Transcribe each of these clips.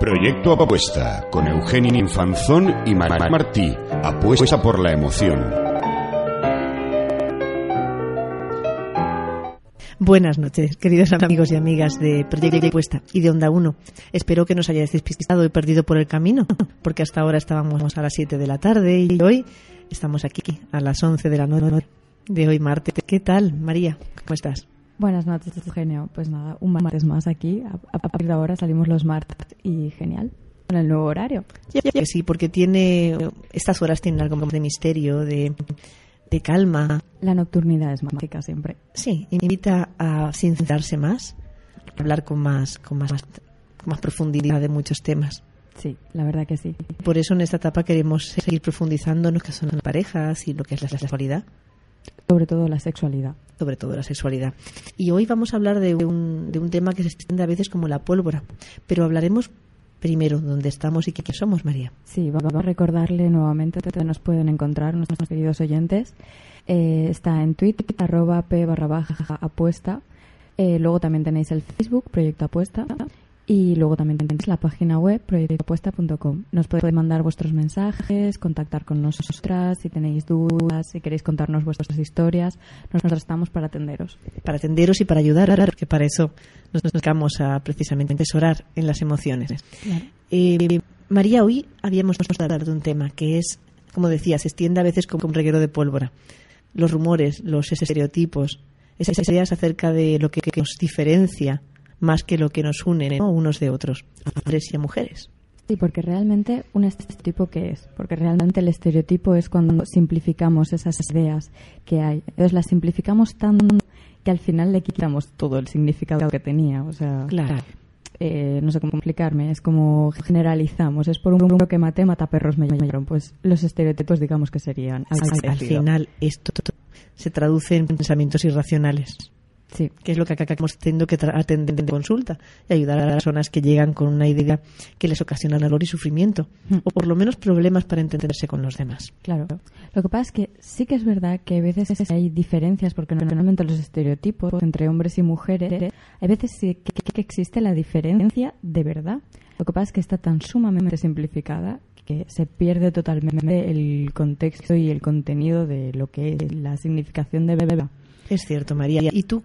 Proyecto Apuesta con Eugenio Infanzón y Mar Martí. Apuesta por la emoción. Buenas noches, queridos amigos y amigas de Proyecto Apuesta y de Onda 1. Espero que nos hayáis despistado y perdido por el camino, porque hasta ahora estábamos a las 7 de la tarde y hoy estamos aquí a las 11 de la noche de hoy martes. ¿Qué tal, María? ¿Cómo estás? Buenas noches, Eugenio. Pues nada, un martes más aquí. A, a partir de ahora salimos los martes y genial. Con el nuevo horario. Sí, porque tiene. Estas horas tienen algo de misterio, de, de calma. La nocturnidad es mágica siempre. Sí, invita a sincerarse más, a hablar con más, con más, con más profundidad de muchos temas. Sí, la verdad que sí. Por eso en esta etapa queremos seguir profundizando en lo que son las parejas y lo que es la sexualidad. Sobre todo la sexualidad. Sobre todo la sexualidad. Y hoy vamos a hablar de un, de un tema que se extiende a veces como la pólvora, pero hablaremos primero dónde estamos y qué somos, María. Sí, vamos a recordarle nuevamente dónde nos pueden encontrar nuestros queridos oyentes. Eh, está en Twitter, arroba p barra baja apuesta. Eh, luego también tenéis el Facebook, Proyecto Apuesta. Y luego también tenéis la página web proyectoapuesta.com. Nos podéis mandar vuestros mensajes, contactar con nosotras si tenéis dudas, si queréis contarnos vuestras historias. Nosotros estamos para atenderos. Para atenderos y para ayudar, porque para eso nos dedicamos a precisamente asesorar en las emociones. Claro. Eh, María, hoy habíamos de hablar de un tema que es, como decía, se extiende a veces como un reguero de pólvora. Los rumores, los estereotipos, esas ideas acerca de lo que nos diferencia más que lo que nos une ¿no? unos de otros, a hombres y a mujeres. Sí, porque realmente un estereotipo qué es? Porque realmente el estereotipo es cuando simplificamos esas ideas que hay. Entonces las simplificamos tanto que al final le quitamos todo el significado que tenía. O sea, Claro. eh, no sé cómo explicarme, es como generalizamos. Es por un número que maté, mata perros me llamaron. Pues los estereotipos digamos que serían Al, final esto se traduce en pensamientos irracionales, Sí, que es lo que acabamos teniendo que atender en consulta y ayudar a las personas que llegan con una idea que les ocasiona dolor y sufrimiento, Mm. o por lo menos problemas para entenderse con los demás. Claro. Lo que pasa es que sí que es verdad que a veces hay diferencias, porque normalmente los estereotipos entre hombres y mujeres, hay veces sí que, que existe la diferencia de verdad. Lo que pasa es que está tan sumamente simplificada que se pierde totalmente el contexto y el contenido de lo que es la significación de beba. Es cierto, María. ¿Y tú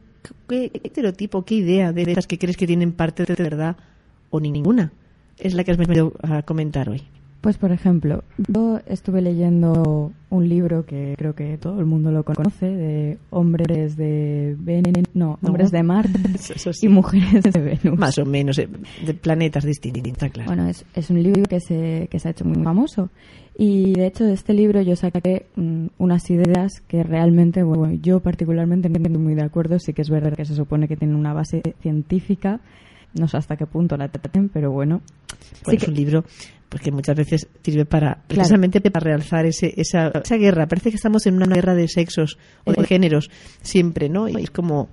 qué, estereotipo, qué idea de esas que crees que tienen parte de verdad o ninguna es la que has venido a comentar hoy? Pues, por ejemplo, yo estuve leyendo un libro que creo que todo el mundo lo conoce, de hombres de Venus, no, hombres de Marte sí. y mujeres de Venus. Más o menos, eh, de planetas distintos, claro. Bueno, es, es un libro que se, que se ha hecho muy famoso. Y de hecho de este libro yo saqué mm, unas ideas que realmente, bueno, yo particularmente no estoy muy de acuerdo. Sí que es verdad que se supone que tienen una base científica. No sé hasta qué punto la traten, pero bueno. Bueno, Sí es que- un libro porque muchas veces sirve para precisamente para realzar ese, esa, esa guerra. Parece que estamos en una guerra de sexos o de Eh. géneros siempre, ¿no? Y es como,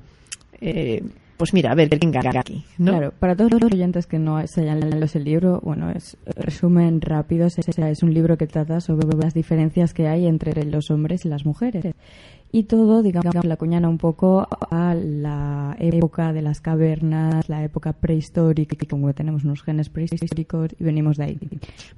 eh, pues mira, a ver, ¿quién gana aquí? ¿no? Claro, para todos los oyentes que no se hayan leído ese libro, bueno, es resumen rápido, es, es un libro que trata sobre las diferencias que hay entre los hombres y las mujeres. Y todo, digamos, la cuñana un poco a la época de las cavernas, la época prehistórica, como tenemos unos genes prehistóricos y venimos de ahí.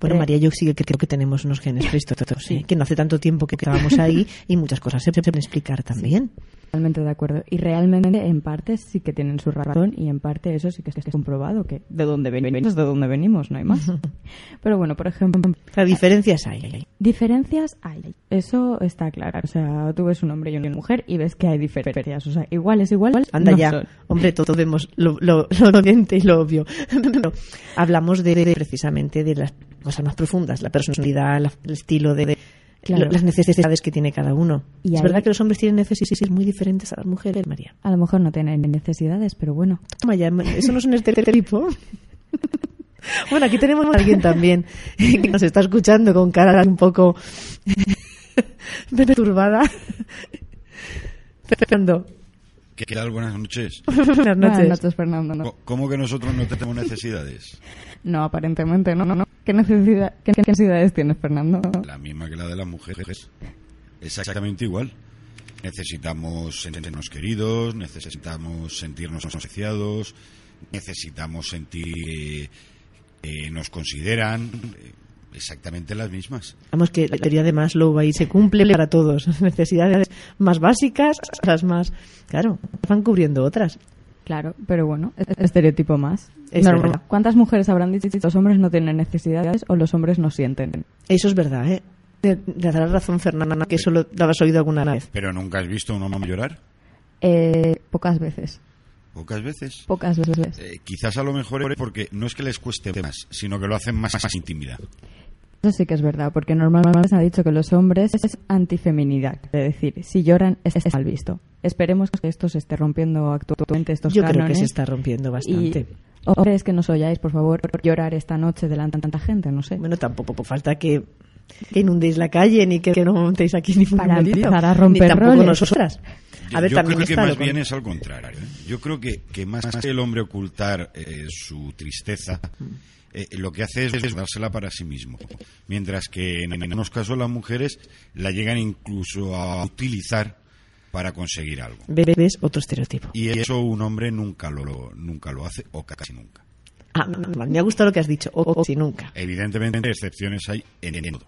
Bueno, Eh, María, yo sí que creo que tenemos unos genes prehistóricos, ¿eh? que no hace tanto tiempo que estábamos ahí y muchas cosas se pueden explicar también. Totalmente de acuerdo. Y realmente, en parte, sí que tienen su razón y en parte eso sí que es comprobado, que de dónde venimos, de dónde venimos, no hay más. Pero bueno, por ejemplo, diferencias hay. diferencias hay. Eso está claro. O sea, tú ves un hombre y una mujer y ves que hay diferencias. O sea, iguales, iguales. Anda no ya, son. hombre, todos vemos lo, lo, y lo obvio. Pero hablamos de, de precisamente de las cosas más profundas, la personalidad, la- el estilo de, de Claro. las necesidades que tiene cada uno. Y es ahí- verdad que los hombres tienen necesidades muy diferentes a las mujeres, María. A lo mejor no tienen necesidades, pero bueno. Toma ya, eso no es un estereotipo. Bueno, aquí tenemos a alguien también que nos está escuchando con cara un poco perturbada. Fernando, ¿Qué tal? Buenas noches. buenas Buenas noches. noches, Fernando. No, ¿Cómo que nosotros no tenemos necesidades? No, aparentemente no, no, no. ¿Qué, necesidad, qué, qué necesidades tienes, Fernando? La misma que la de las mujeres. Exactamente igual. Necesitamos sentirnos queridos, necesitamos sentirnos asociados, necesitamos sentir que nos consideran. eh, Exactamente las mismas. Vamos, que la teoría de Maslow ahí se cumple para todos. Las necesidades más básicas, las más... Claro, van cubriendo otras. Claro, pero bueno, es- es estereotipo más. Es Normal. verdad. ¿Cuántas mujeres habrán dicho que los hombres no tienen necesidades o los hombres no sienten? Eso es verdad, ¿eh? Le le darás razón, Fernanda, que eso lo lo habrás oído alguna vez. Pero nunca has visto a un hombre llorar. Eh, pocas veces. Pocas veces. Pocas veces. Eh, quizás a lo mejor es porque no es que les cueste más, sino que lo hacen más, más intimidad. Eso sí que es verdad, porque normalmente se ha dicho que los hombres es antifeminidad. Es decir, si lloran es, es mal visto. Esperemos que esto se esté rompiendo actualmente estos Yo creo que cánones. se está rompiendo bastante. Y hombres que nos oyáis, por favor, llorar esta noche delante de tanta gente, no sé. Bueno, tampoco falta que, que inundéis la calle ni que, que no montéis aquí ni Para numerito, empezar a romper ni tampoco roles. nosotras. Yo, A ver, yo también creo que más con- bien es al contrario. ¿eh? Yo creo que, que más que el hombre ocultar eh, su tristeza, eh, lo que hace es dársela para sí mismo. Mientras que en, en algunos casos las mujeres la llegan incluso a utilizar para conseguir algo. Bebes otro estereotipo. Y eso un hombre nunca lo, lo- nunca lo hace, o casi nunca. Ah, me ha gustado lo que has dicho. O, o si nunca. Evidentemente excepciones hay en, en todo.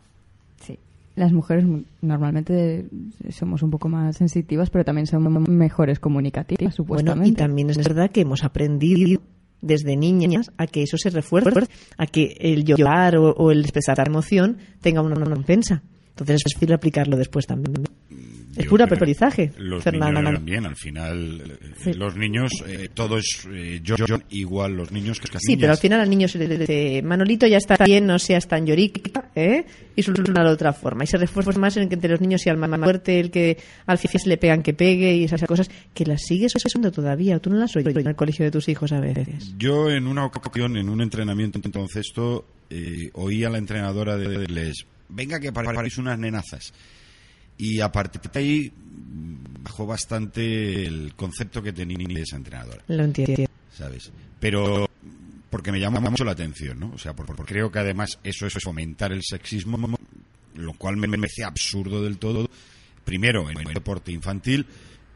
Sí. Las mujeres normalmente somos un poco más sensitivas, pero también somos mejores comunicativas, Bueno, supuestamente. y también es verdad que hemos aprendido desde niñas a que eso se refuerce, a que el llorar o, el expresar emoción tenga una recompensa. Entonces es fácil aplicarlo después también. Es Yo pura aprendizaje, Los Fernanda. niños también, al final, eh, los niños, eh, todo es eh, yo, yo, igual los niños que las Sí, pero al final al niño se le dice, Manolito ya está bien, no seas tan llorica, ¿eh? Y soluciona de otra forma. Y se refuerza más en que entre los niños sea el más fuerte, el que al final se le pegan que pegue y esas cosas que las sigues usando todavía. Tú no las oyes en el colegio de tus hijos a veces. Yo en una ocasión, en un entrenamiento entonces esto, eh, oí a la entrenadora de decirles, venga que paréis unas nenazas. Y a partir de ahí mm, bajó bastante el concepto que tenía esa entrenadora. Lo entiendo. ¿sabes? Pero porque me llama mucho la atención, ¿no? O sea, porque creo que además eso es fomentar el sexismo, lo cual me parece absurdo del todo. Primero, en el deporte infantil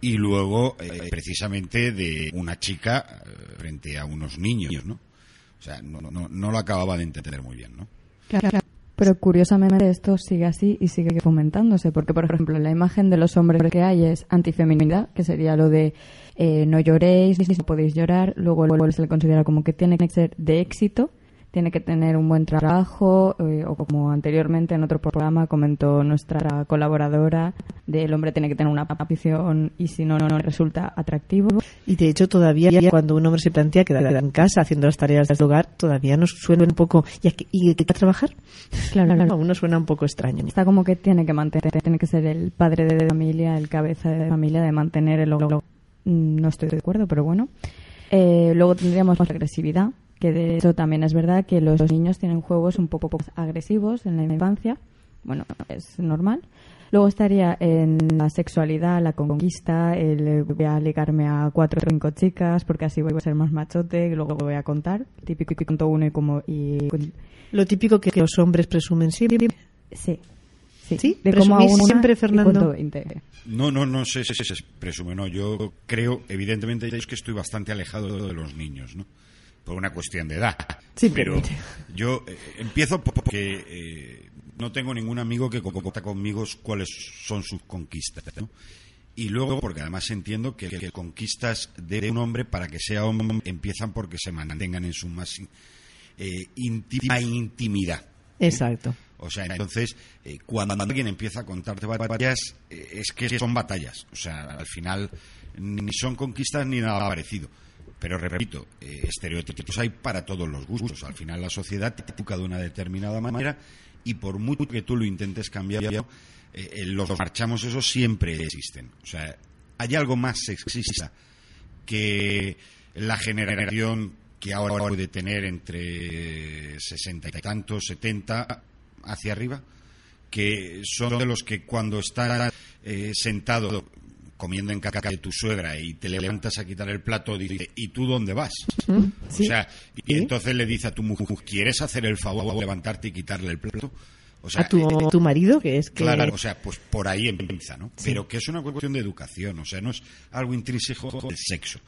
y luego, eh, precisamente, de una chica eh, frente a unos niños, ¿no? O sea, no, no, no lo acababa de entender muy bien, ¿no? Claro, claro. Pero curiosamente esto sigue así y sigue fomentándose, porque por ejemplo la imagen de los hombres que hay es antifeminidad, que sería lo de eh, no lloréis, no podéis llorar, luego el- se le considera como que tiene que ser de éxito, tiene que tener un buen trabajo, eh, o como anteriormente en otro programa comentó nuestra colaboradora, del hombre tiene que tener una afición y si no, no, no resulta atractivo. Y de hecho todavía cuando un hombre se plantea quedar en casa haciendo las tareas del hogar, todavía nos suena un poco... ¿Y a qué, y a trabajar? Claro, claro. Aún nos suena un poco extraño. Está como que tiene que mantener, tiene que ser el padre de familia, el cabeza de familia, de mantener el logro. Mm, No estoy de acuerdo, pero bueno. Eh, luego tendríamos más agresividad, que de hecho también es verdad que los niños tienen juegos un poco poco agresivos en la infancia. Bueno, es normal. Luego estaría en la sexualidad, la conquista, el eh, voy a ligarme a cuatro o cinco chicas porque así voy a ser más machote, luego voy a contar, típico que cuento uno y como y Lo típico que los hombres presumen siempre. Sí. Sí, ¿Sí? de cómo a ¿Presumís una siempre, y Fernando? cuento 20. No, no, no sé si se presume, no. Yo creo, evidentemente, es que estoy bastante alejado de los niños, ¿no? Por una cuestión de edad. Pero Simplemente. yo eh, empiezo porque eh, no tengo ningún amigo que co- comparta conmigo cuáles son sus conquistas, ¿no? Y luego, porque además entiendo que, que conquistas de un hombre para que sea hombre empiezan porque se mantengan en su más eh, íntima intimidad. Exacto. O sea, entonces, eh, cuando alguien empieza a contarte batallas, eh, es que son batallas. O sea, al final ni son conquistas ni nada parecido. Pero repito, eh, estereotipos hay para todos los gustos. Al final la sociedad te educa de una determinada manera y por mucho que tú lo intentes cambiar, eh, eh, los marchamos esos siempre existen. O sea, hay algo más sexista que la generación que ahora puede tener entre 60 y tantos, 70 hacia arriba, que son de los que cuando está eh, sentado comiendo en caca de tu suegra y te levantas a quitar el plato, dice, ¿y tú dónde vas? O sea, y entonces le dice a tu mujer, ¿quieres hacer el favor de levantarte y quitarle el plato? O sea, a tu, eh, tu marido, que es que... Claro, o sea, pues por ahí empieza, ¿no? Pero que es una cuestión de educación, o sea, no es algo intrínseco del sexo.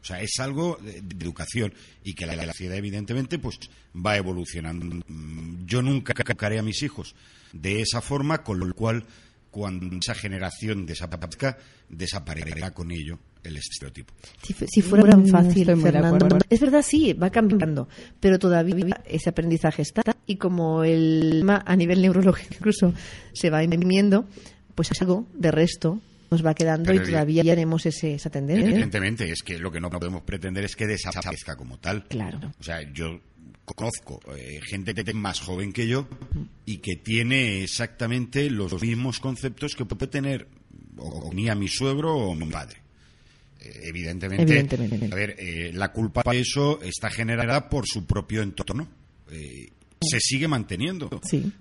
O sea, es algo de, de educación y que la, la sociedad, evidentemente, pues va evolucionando. Mm, Yo nunca educaré a mis hijos de esa forma, con lo cual, cuando esa generación desaparezca, desaparecerá con ello el estereotipo. Si, fu- si fuera tan Mm, fácil, Fernando. Es verdad, sí, va cambiando, pero todavía ese aprendizaje está y como el ma- a nivel neurológico incluso se va imprimiendo, pues algo de resto nos va quedando Pero y todavía tenemos ese, esa tendencia. Evidentemente, es que lo que no podemos pretender es que desaparezca como tal. Claro. O sea, yo conozco eh, gente que es más joven que yo y que tiene exactamente los mismos conceptos que puede tener o, o ni a mi suegro o mi padre. Eh, evidentemente, Evidentemente. a ver, eh, la culpa de eso está generada por su propio entorno. Eh, se sigue manteniendo. Sí.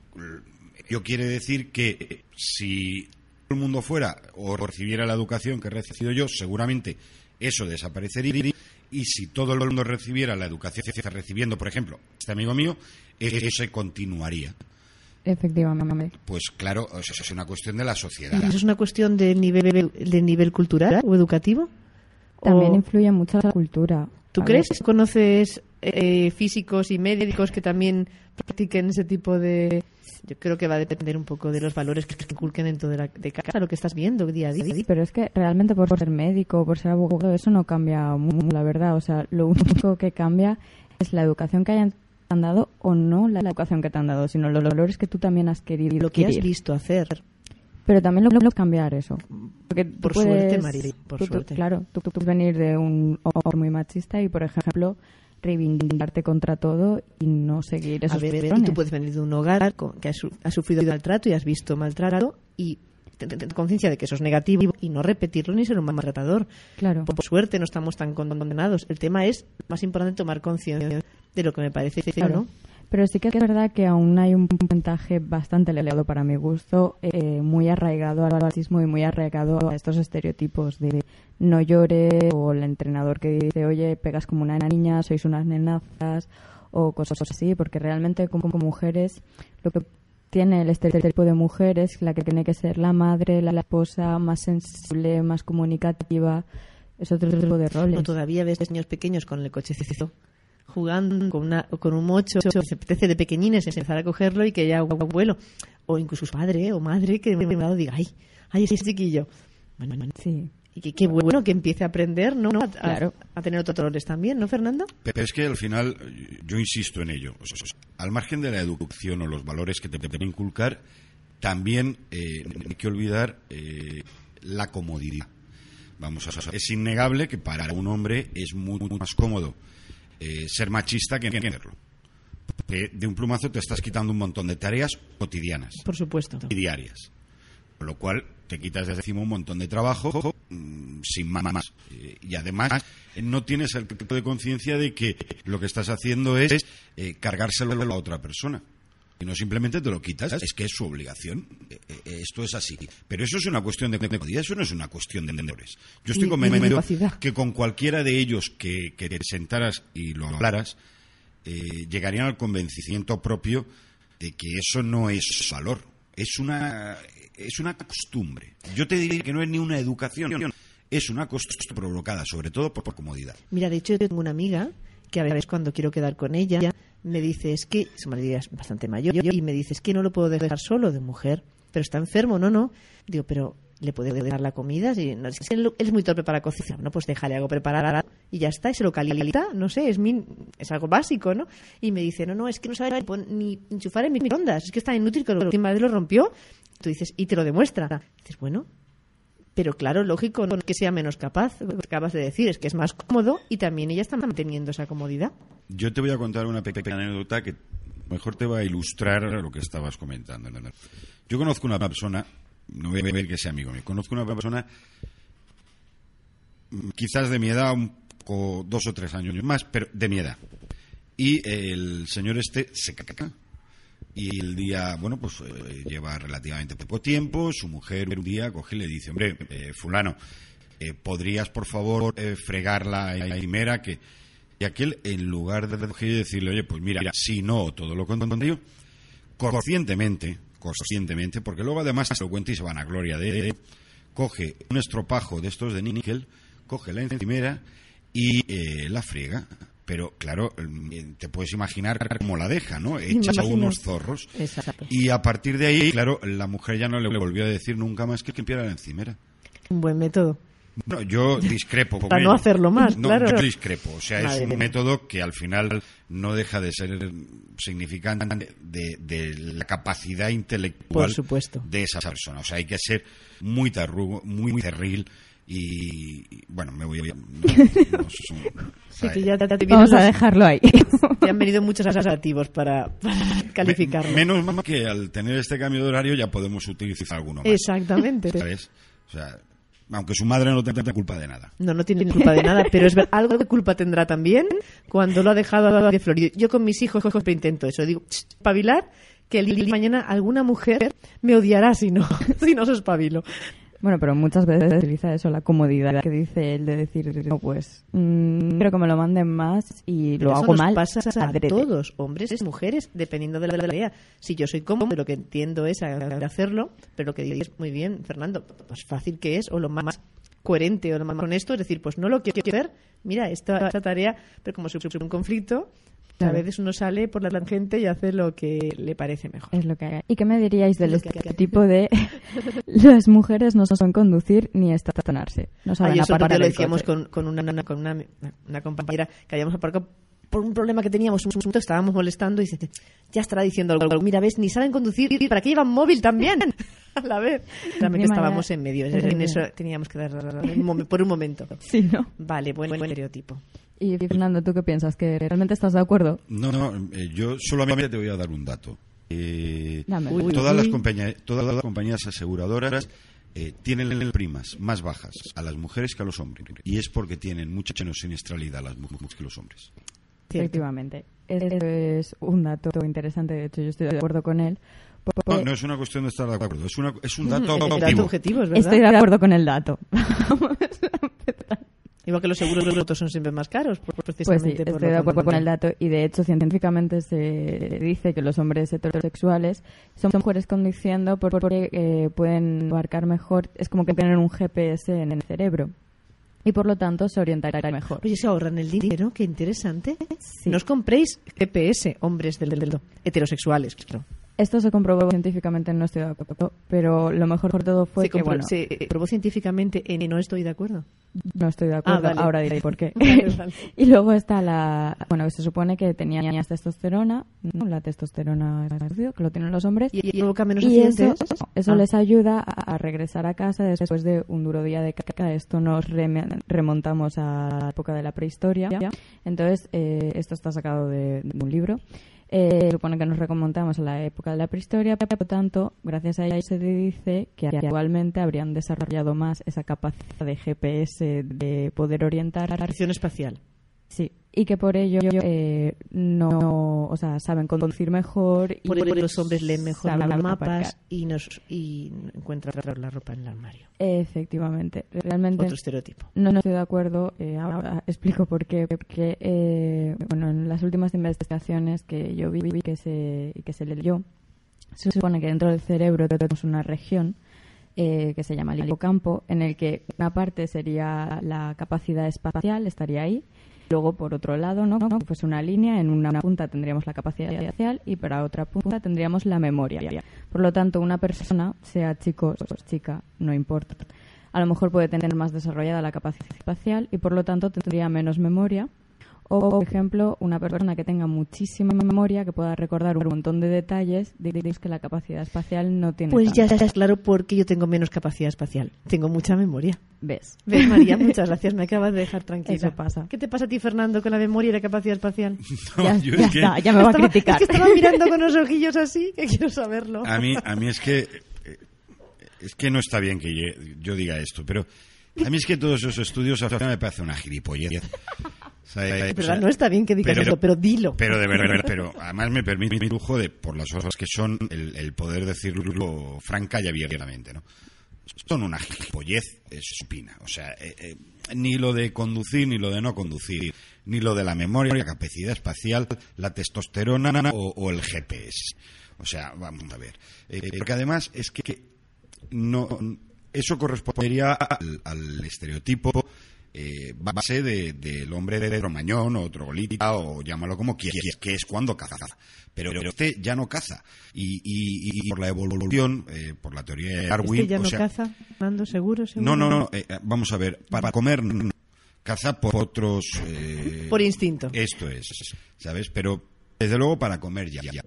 Yo quiere decir que si el mundo fuera o recibiera la educación que he recibido yo, seguramente eso desaparecería. Y si todo el mundo recibiera la educación que está recibiendo, por ejemplo, este amigo mío, eso continuaría. Efectivamente. Pues claro, eso es una cuestión de la sociedad. ¿Eso es una cuestión de nivel, de nivel cultural o educativo? También ¿O influye mucho la cultura. ¿Tú crees? ver, ¿Conoces eh, físicos y médicos que también practiquen ese tipo de...? Yo creo que va a depender un poco de los valores que se inculquen dentro de, la, de casa, lo que estás viendo día a día. Pero es que realmente por ser médico, por ser abogado, eso no cambia mucho, la verdad. O sea, lo único que cambia es la educación que hayan han dado o no la educación que te han dado, sino los valores que tú también has querido Lo que has visto hacer. Pero también lo lo cambiar eso. Porque Por puedes- suerte, Maribel, por tú- tú- suerte. Claro, tú, tú puedes venir de un hogar muy machista y, por ejemplo, reivindicarte contra todo y no seguir esos A ver, y patrones. tú puedes venir de un hogar con- que has sufrido maltrato y has visto maltrato y conciencia de que eso es negativo y no repetirlo ni ser un maltratador. Claro. Por suerte no estamos tan condenados. El tema es más importante tomar conciencia de lo que me parece Claro. ¿no? Pero sí que es verdad que aún hay un porcentaje bastante elevado para mi gusto, eh, muy arraigado al racismo y muy arraigado a estos estereotipos de no llore o el entrenador que dice, oye, pegas como una niña, sois unas nenazas o cosas así, porque realmente como, mujeres lo que tiene el estereotipo de mujer es la que tiene que ser la madre, la, la esposa, más sensible, más comunicativa, es otro tipo de roles. O todavía ves niños pequeños con el cochecito jugando con, una, con un mocho, se apetece de pequeñines empezar a cogerlo y que ya abuelo, o incluso su padre o madre que de un lado diga, ay, ay, ese chiquillo. Bueno, bueno, Sí. y que qué bueno que empiece a aprender, ¿no? A, a- Claro. a tener otros roles también, ¿no, Fernando? Pero es que al final, eh, yo insisto en ello, o sea, al margen de la educación o los valores que te deben inculcar, también eh, no hay que olvidar eh, la comodidad. Vamos a es innegable que para un hombre es muy, muy más cómodo eh, ser machista que hacerlo. Porque de un plumazo te estás quitando un montón de tareas cotidianas Por supuesto. y diarias. Con lo cual te quitas de encima un montón de trabajo mm, sin más. Eh, y además eh, no tienes el tipo de conciencia de que lo que estás haciendo es eh, cargárselo a la otra persona. Y no simplemente te lo quitas, es que es su obligación. Eh, eh, esto es así. Pero eso es una cuestión de comodidad, eso no es una cuestión de menores. Yo estoy convencido que con cualquiera de ellos que, que te sentaras y lo hablaras, eh, llegarían al convencimiento propio de que eso no es valor, es una, es una costumbre. Yo te diría que no es ni una educación, es una costumbre provocada, sobre todo por, por comodidad. Mira, de hecho, yo tengo una amiga que a veces cuando quiero quedar con ella, me dice, es que su marido es bastante mayor, y me dice, es que no lo puedo dejar solo de mujer, pero está enfermo, no, no. Digo, pero ¿le puede dar la comida? Si no, es que él, es muy torpe para cocinar, no, pues déjale algo preparar y ya está, y se lo calienta, no sé, es, mi, es algo básico, ¿no? Y me dice, no, no, es que no sabe ni enchufar en microondas, es que es tan inútil que lo- mi madre lo rompió. Tú dices, y te lo demuestra. Dices, bueno, Pero claro, lógico, no es que sea menos capaz, lo que acabas de decir, es que es más cómodo y también ella está manteniendo esa comodidad. Yo te voy a contar una pequeña anécdota que mejor te va a ilustrar lo que estabas comentando. Yo conozco una persona, no voy a ver que sea amigo mío, conozco una persona mm, quizás de mi edad, un poco, dos o tres años más, pero de mi edad. Y el señor este se caca. Y el día, bueno, pues eh, lleva relativamente poco tiempo. Su mujer un día coge y le dice, hombre, eh, fulano, eh, ¿podrías por favor eh, fregar la encimera que... Y aquel, en lugar de decirle, oye, pues mira, si no, todo lo contrario, conscientemente, conscientemente, porque luego además se lo cuenta y se van a gloria de coge un estropajo de estos de níquel, coge la encimera y la friega. Pero claro, eh, te puedes imaginar cómo la deja, ¿no? Hecha unos zorros. Exacto. Y a partir de ahí, claro, la mujer ya no le volvió a decir nunca más que limpiara la encimera. Un buen método. Bueno, yo discrepo con Para no hacerlo más, No, claro. yo discrepo. O sea, Madre es un método que al final no deja de ser significante de, de la capacidad intelectual Por supuesto. de esa persona. O sea, hay que ser muy tarrugo, muy, muy cerril y, y, bueno, me voy a... no, no, son- Sí, o sea, que ya te, te vienen Vamos a dejarlo ahí. te han venido muchos adjetivos para, para calificarlo. me- menos mal que al tener este cambio de horario ya podemos utilizar alguno más. Exactamente. ¿sabes? O sea, aunque su madre no tenga culpa de nada. No, no tiene culpa de nada, pero es ver- algo de culpa tendrá también cuando lo ha dejado de florido. Yo con mis hijos siempre intento eso. Digo, "Ch, espabilar, que el día de mañana alguna mujer me odiará si no, si no se espabilo. Bueno, pero muchas veces utiliza eso, la comodidad que dice él de decir, no, pues, mm, quiero que me lo manden más y lo Eso hago nos mal. pasa a adrede. todos, hombres y mujeres, dependiendo de la tarea. Si yo soy cómodo, lo que entiendo es hacerlo, pero lo que dices muy bien, Fernando, pues fácil que es, o lo más coherente o lo más honesto, es decir, pues no lo quiero hacer, mira, esta, esta tarea, pero como surge un conflicto, a veces uno sale por la tangente y hace lo que le parece mejor. Es lo que hay. ¿Y qué me diríais del estereotipo de las mujeres no saben conducir ni estacionarse? No saben Ah, yo eso aparcar lo decíamos con, con una, una- con una, una compañera que habíamos aparcado por un problema que teníamos, un asunto, estábamos molestando y dice, ya estará diciendo algo, mira, ves, ni saben conducir, ¿para qué llevan móvil también? A la vez. Realmente estábamos en medio, en eso teníamos que dar por un momento. Sí, ¿no? Vale, buen, buen estereotipo. Y Fernando, ¿tú qué piensas? ¿Que realmente estás de acuerdo? No, no, eh, yo solamente te voy a dar un dato. Eh. Uy, todas, uy. las compañías, todas las compañías aseguradoras eh, tienen primas más bajas a las mujeres que a los hombres. Y es porque tienen mucha menos siniestralidad las mujeres que los hombres. Cierto. Efectivamente. Eso es un dato interesante, de hecho yo estoy de acuerdo con él. porque No, no es una cuestión de estar de acuerdo, es, una, es un dato Es dato objetivo. verdad. Estoy de acuerdo con el dato. Igual que los seguros de autos son siempre más caros, Pues sí, precisamente por estoy de acuerdo con el dato y de hecho científicamente se dice que los hombres heterosexuales son mejores conduciendo por- porque eh, pueden abarcar mejor, es como que tienen un GPS en el cerebro y por lo tanto se orientarán mejor. Oye, se ahorran el dinero, qué interesante. Sí. No os compréis GPS, hombres del, del, del- heterosexuales, claro. Esto se comprobó científicamente, no estoy de acuerdo, pero lo mejor de todo fue se, que, compro- bueno, se eh, probó científicamente en no estoy de acuerdo. no estoy de acuerdo, Ah, vale. ahora diré por qué. Vale, vale. y luego está la, bueno, se supone que tenían testosterona, ¿no? la testosterona que lo tienen los hombres, Y, y menos y eso, eso Ah. les ayuda a, a regresar a casa después de un duro día de caca. Esto nos remontamos a la época de la prehistoria. Entonces, eh, esto está sacado de, de un libro. Eh, supone que nos remontamos a la época de la prehistoria, por tanto, gracias a ella se dice que actualmente habrían desarrollado más esa capacidad de GPS de poder orientar Acción espacial. Sí, y que por ello eh, no, o sea, saben conducir mejor y Por los hombres leen mejor los mapas aparcar. y, nos, y encuentran la ropa en el armario. Efectivamente, realmente Otro estereotipo. no, no estoy de acuerdo. eh, ahora explico por qué. Porque, eh, bueno, en las últimas investigaciones que yo vi y que se, y que se leyó, se supone que dentro del cerebro tenemos una región eh, que se llama el hipocampo, en el que una parte sería la capacidad espacial, estaría ahí. Luego, por otro lado, ¿no? Pues una línea, en una punta tendríamos la capacidad espacial y para otra punta tendríamos la memoria. Por lo tanto, una persona, sea chico o chica, no importa, a lo mejor puede tener más desarrollada la capacidad espacial y por lo tanto tendría menos memoria O, por ejemplo, una persona que tenga muchísima memoria, que pueda recordar un montón de detalles, digamos que la capacidad espacial no tiene Pues ya es claro porque yo tengo menos capacidad espacial. Tengo mucha memoria. ¿Ves? ¿Ves, María? Muchas gracias. Me acabas de dejar tranquila. Eso pasa. ¿Qué te pasa a ti, Fernando, con la memoria y la capacidad espacial? No, ya yo ya es que- está, ya me va a criticar. Es que estaba mirando con los ojillos así, que quiero saberlo. A mí, a mí es que eh, es que no está bien que yo diga esto, pero a mí es que todos esos estudios final me parece una gilipollez. Sea, o sea, no está bien que digas pero- eso, pero dilo. Pero de verdad, pero además me permite mi lujo de, por las cosas que son, el, el poder decirlo franca y abiertamente, ¿no? Son una gilipollez eh, supina. O sea, eh, eh, ni lo de conducir, ni lo de no conducir, ni lo de la memoria, la capacidad espacial, la testosterona o, o el GPS. O sea, vamos a ver. Eh, porque además es que no eso correspondería al, al estereotipo eh, base de- del hombre de Cromañón o troglodita o llámalo como quieras, que es cuando caza. Pero usted ya no caza. Y, y- y por la evolución, eh, por la teoría de Darwin... ¿Este ya o no sea, caza? ¿Mando seguro? seguro? no, no, no. eh, vamos a ver. Para comer, no. caza por otros... eh, Por instinto. Esto es, ¿sabes? Pero desde luego para comer ya. ya.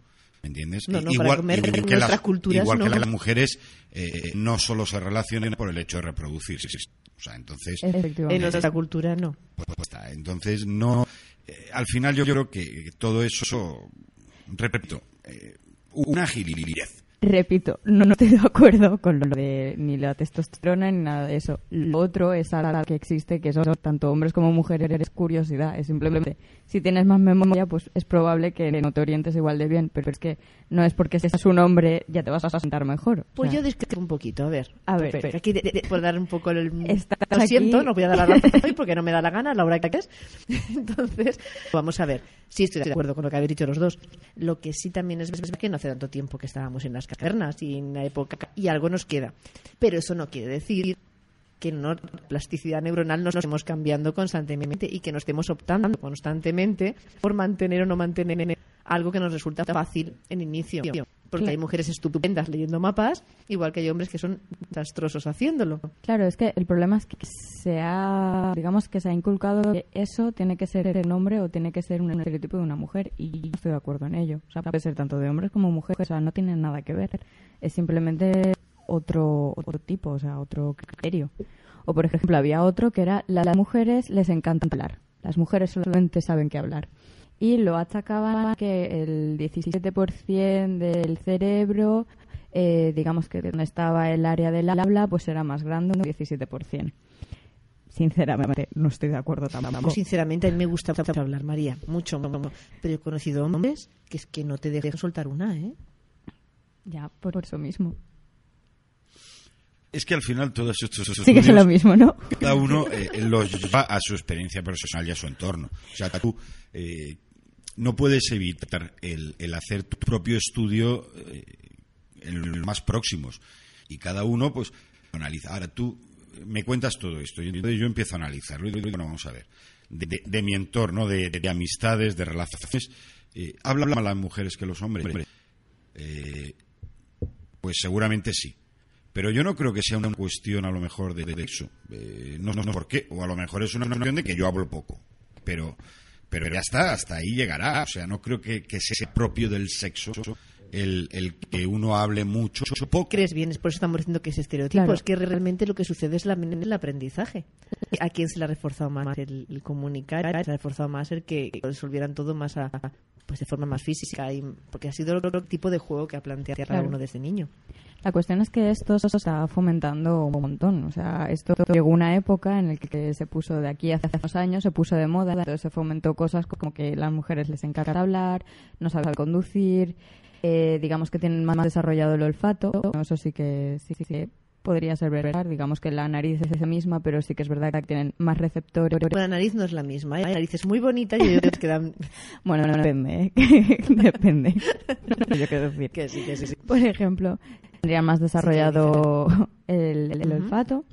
¿Me entiendes? No, no, igual, para igual que las, culturas igual que no. las mujeres eh, no solo se relacionan por el hecho de reproducirse. O sea, entonces... En nuestra cultura no. pues está. Entonces, no. eh, al final, yo creo que todo eso. Repito, eh, una gilipollez. Repito, no, no estoy de acuerdo con lo de ni la testosterona ni nada de eso. Lo otro es algo que existe, que son tanto hombres como mujeres, es curiosidad. Es simplemente, si tienes más memoria, pues es probable que no te orientes igual de bien. Pero es que no es porque seas un hombre ya te vas a sentar mejor. O Pues sea, yo discrepo un poquito, a ver. A ver, Espera, aquí de- de- por dar un poco el... Lo siento, aquí. no voy a dar la razón hoy porque no me da la gana, la hora que es. Entonces, vamos a ver. Sí, estoy de acuerdo con lo que habéis dicho los dos. Lo que sí también es que no hace tanto tiempo que estábamos en las cavernas y en la época y algo nos queda. Pero eso no quiere decir que no plasticidad neuronal nos estemos cambiando constantemente y que no estemos optando constantemente por mantener o no mantener algo que nos resulta fácil en inicio. Porque Claro. hay mujeres estupendas leyendo mapas, igual que hay hombres que son desastrosos haciéndolo. Claro, es que el problema es que se ha, digamos que se ha inculcado que eso tiene que ser el hombre o tiene que ser un estereotipo de una mujer y yo no estoy de acuerdo en ello. O sea, puede ser tanto de hombres como mujeres, o sea, no tiene nada que ver. Es simplemente otro, otro tipo, o sea, otro criterio. O por ejemplo, había otro que era la- las mujeres les encanta hablar. Las mujeres solamente saben qué hablar. Y lo achacaban que el 17% del cerebro eh, digamos que donde estaba el área del habla, pues era más grande, un 17%. Sinceramente, no estoy de acuerdo tampoco. Sinceramente, a mí me gusta hablar, María, mucho. Pero he conocido hombres que es que no te dejan soltar una, ¿eh? Ya, por eso mismo. Es que al final todos estos Sí que es lo mismo, ¿no? cada uno eh, los lleva a su experiencia personal y a su entorno. O sea, tú eh, no puedes evitar el, el hacer tu propio estudio eh, en los más próximos. Y cada uno, pues, analiza. Ahora tú me cuentas todo esto y entonces yo empiezo a analizarlo y digo, bueno, vamos a ver. De, mi entorno, de, de amistades, de relaciones, eh, ¿hablan más las mujeres que los hombres? Eh, pues seguramente sí. Pero yo no creo que sea una cuestión a lo mejor de, de eso. Eh, no, no, no por qué. O a lo mejor es una cuestión de que yo hablo poco. Pero, pero ya está, hasta ahí llegará. O sea, no creo que, que sea propio del sexo el, el que uno hable mucho o poco. crees bien, es por eso estamos diciendo que es estereotipo. Claro. Es que realmente lo que sucede es la- el aprendizaje. ¿A quién se le ha reforzado más el, el comunicar? Se le ha reforzado más el que resolvieran todo más a, pues de forma más física. Y, porque ha sido el tipo de juego que ha planteado Claro. uno desde niño. La cuestión es que esto se está fomentando un montón. O sea, esto llegó una época en la que se puso de aquí hace unos años, se puso de moda, entonces se fomentó cosas como que las mujeres les encanta hablar, no saben conducir, eh, digamos que tienen más desarrollado el olfato. Eso sí que sí, sí, sí, podría ser verdad. Digamos que la nariz es esa misma, pero sí que es verdad que tienen más receptores. La nariz no es la misma. ¿eh? Hay narices muy bonitas y otras que dan... Bueno, no, depende. ¿eh? depende. No, yo quiero decir. Que sí, que sí, sí. Por ejemplo, tendría más desarrollado el, olfato.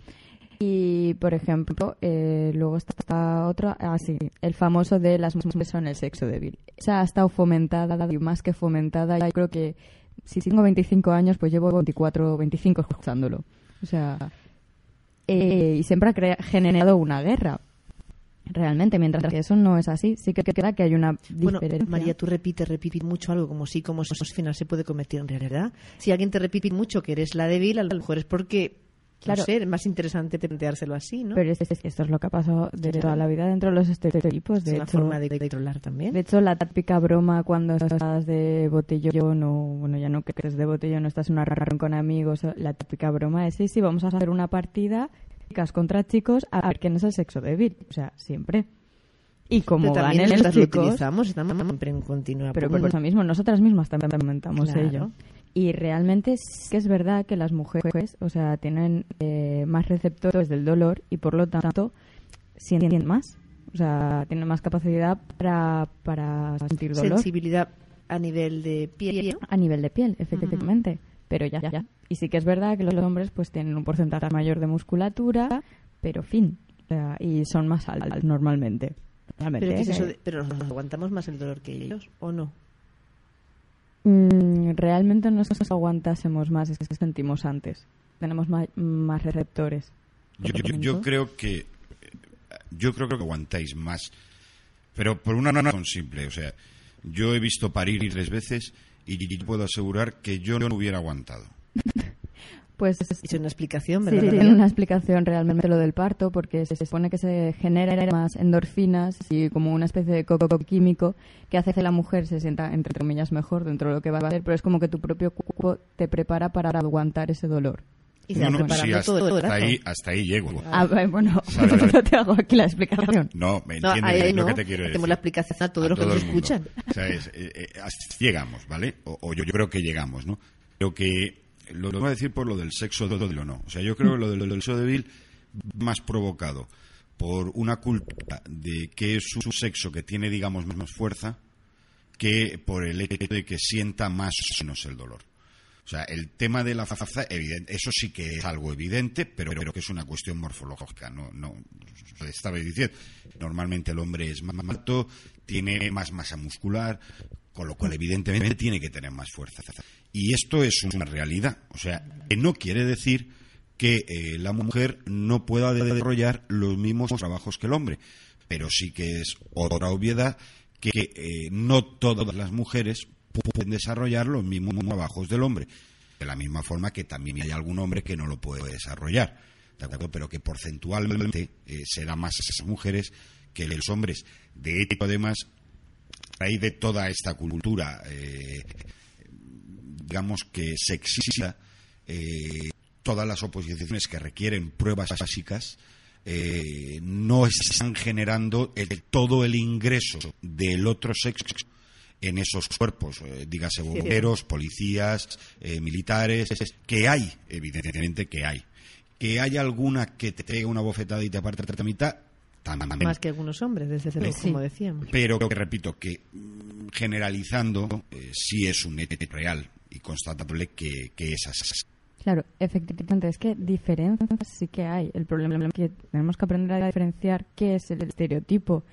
Y, por ejemplo, eh, luego está, está otro, ah, sí, el famoso de las mujeres son el sexo débil. Esa ha estado fomentada y más que fomentada. Yo creo que si tengo 25 años, pues llevo 24 25 escuchándolo. O sea, eh, y siempre ha crea- generado una guerra. Realmente, mientras que eso no es así, sí que queda que hay una Bueno, diferencia. María, tú repites, repites mucho algo como sí, como eso al final se puede convertir en realidad. Si alguien te repite mucho que eres la débil, a lo mejor es porque, Claro. no sé, es más interesante planteárselo así, ¿no? Pero es- es- esto es lo que ha pasado de toda la vida dentro de los estereotipos. De es una hecho, forma de controlar también. de hecho, la típica broma cuando estás de botellón o, bueno, ya no que estés de botellón, no estás en una reunión con amigos, la típica broma es, sí, sí, vamos a hacer una partida, chicas contra chicos, a ver quién es el sexo débil. O sea, siempre. Y como Pero ganen los nosotras lo chicos... utilizamos, estamos siempre en continua. Pero por eso mismo, nosotras mismas también comentamos Claro. ello. Y realmente sí que es verdad que las mujeres, o sea, tienen eh, más receptores del dolor y por lo tanto sienten más. O sea, tienen más capacidad para, para sentir dolor sensibilidad a nivel de piel. a nivel de piel, efectivamente. Pero ya, ya, ya. Y sí que es verdad que los hombres pues tienen un porcentaje mayor de musculatura, pero fin. O sea, y son más altas normalmente. Realmente, Pero, ¿qué es ¿eh? eso de- pero nos aguantamos más el dolor que ellos, ¿o no? Mm, realmente no es que nos aguantásemos más, es que sentimos antes. Tenemos ma- más receptores. Yo, yo- yo creo que yo creo que aguantáis más, pero por una razón simple, o sea, yo he visto parir tres veces y puedo asegurar que yo no hubiera aguantado. Pues Es una explicación, sí, ¿verdad? tiene una explicación realmente lo del parto, porque se supone que se genera más endorfinas y como una especie de coco químico que hace que la mujer se sienta, entre comillas, mejor dentro de lo que va a hacer, pero es como que tu propio cuerpo te prepara para aguantar ese dolor. Y se No, no, sí, hasta, todo el hasta ahí, hasta ahí llego. Ah, bueno, Vale, vale. yo te hago aquí la explicación. No, me No, entiendes ahí lo no. que te quiero Hacemos decir. la explicación a todos A los que nos escuchan. O sea, es, eh, eh, llegamos, ¿vale? O, o yo, yo creo que llegamos, ¿no? Lo que lo, voy a decir por lo del sexo débil o no. O sea, yo creo que lo del, sexo débil más provocado por una cultura de que es un sexo que tiene, digamos, menos fuerza que por el hecho de que sienta más o menos el dolor. O sea, el tema de la fuerza, evidente, eso sí que es algo evidente, pero, pero que es una cuestión morfológica. No, no, estaba diciendo, normalmente el hombre es más alto, tiene más masa muscular, con lo cual evidentemente tiene que tener más fuerza. Y esto es una realidad. O sea, que no quiere decir que eh, la mujer no pueda desarrollar los mismos trabajos que el hombre, pero sí que es otra obviedad que eh, no todas las mujeres pueden desarrollar los mismos trabajos del hombre. De la misma forma que también hay algún hombre que no lo puede desarrollar. ¿de acuerdo? Pero que porcentualmente eh, será más esas mujeres que los hombres. De hecho, además, raíz de toda esta cultura, eh, digamos que sexista, eh, todas las oposiciones que requieren pruebas básicas, eh, no están generando el- todo el ingreso del otro sexo en esos cuerpos, eh, dígase bomberos, policías, eh, militares, que hay, evidentemente que hay. Que hay alguna que te pega una bofetada y te aparte la mitad, también. Más que algunos hombres, desde luego, Sí. como decíamos. Pero que repito que mm, generalizando eh, sí es un hecho real y constatable que, que es así. Claro, efectivamente, es que diferencias sí que hay. El problema es que tenemos que aprender a diferenciar qué es el estereotipo.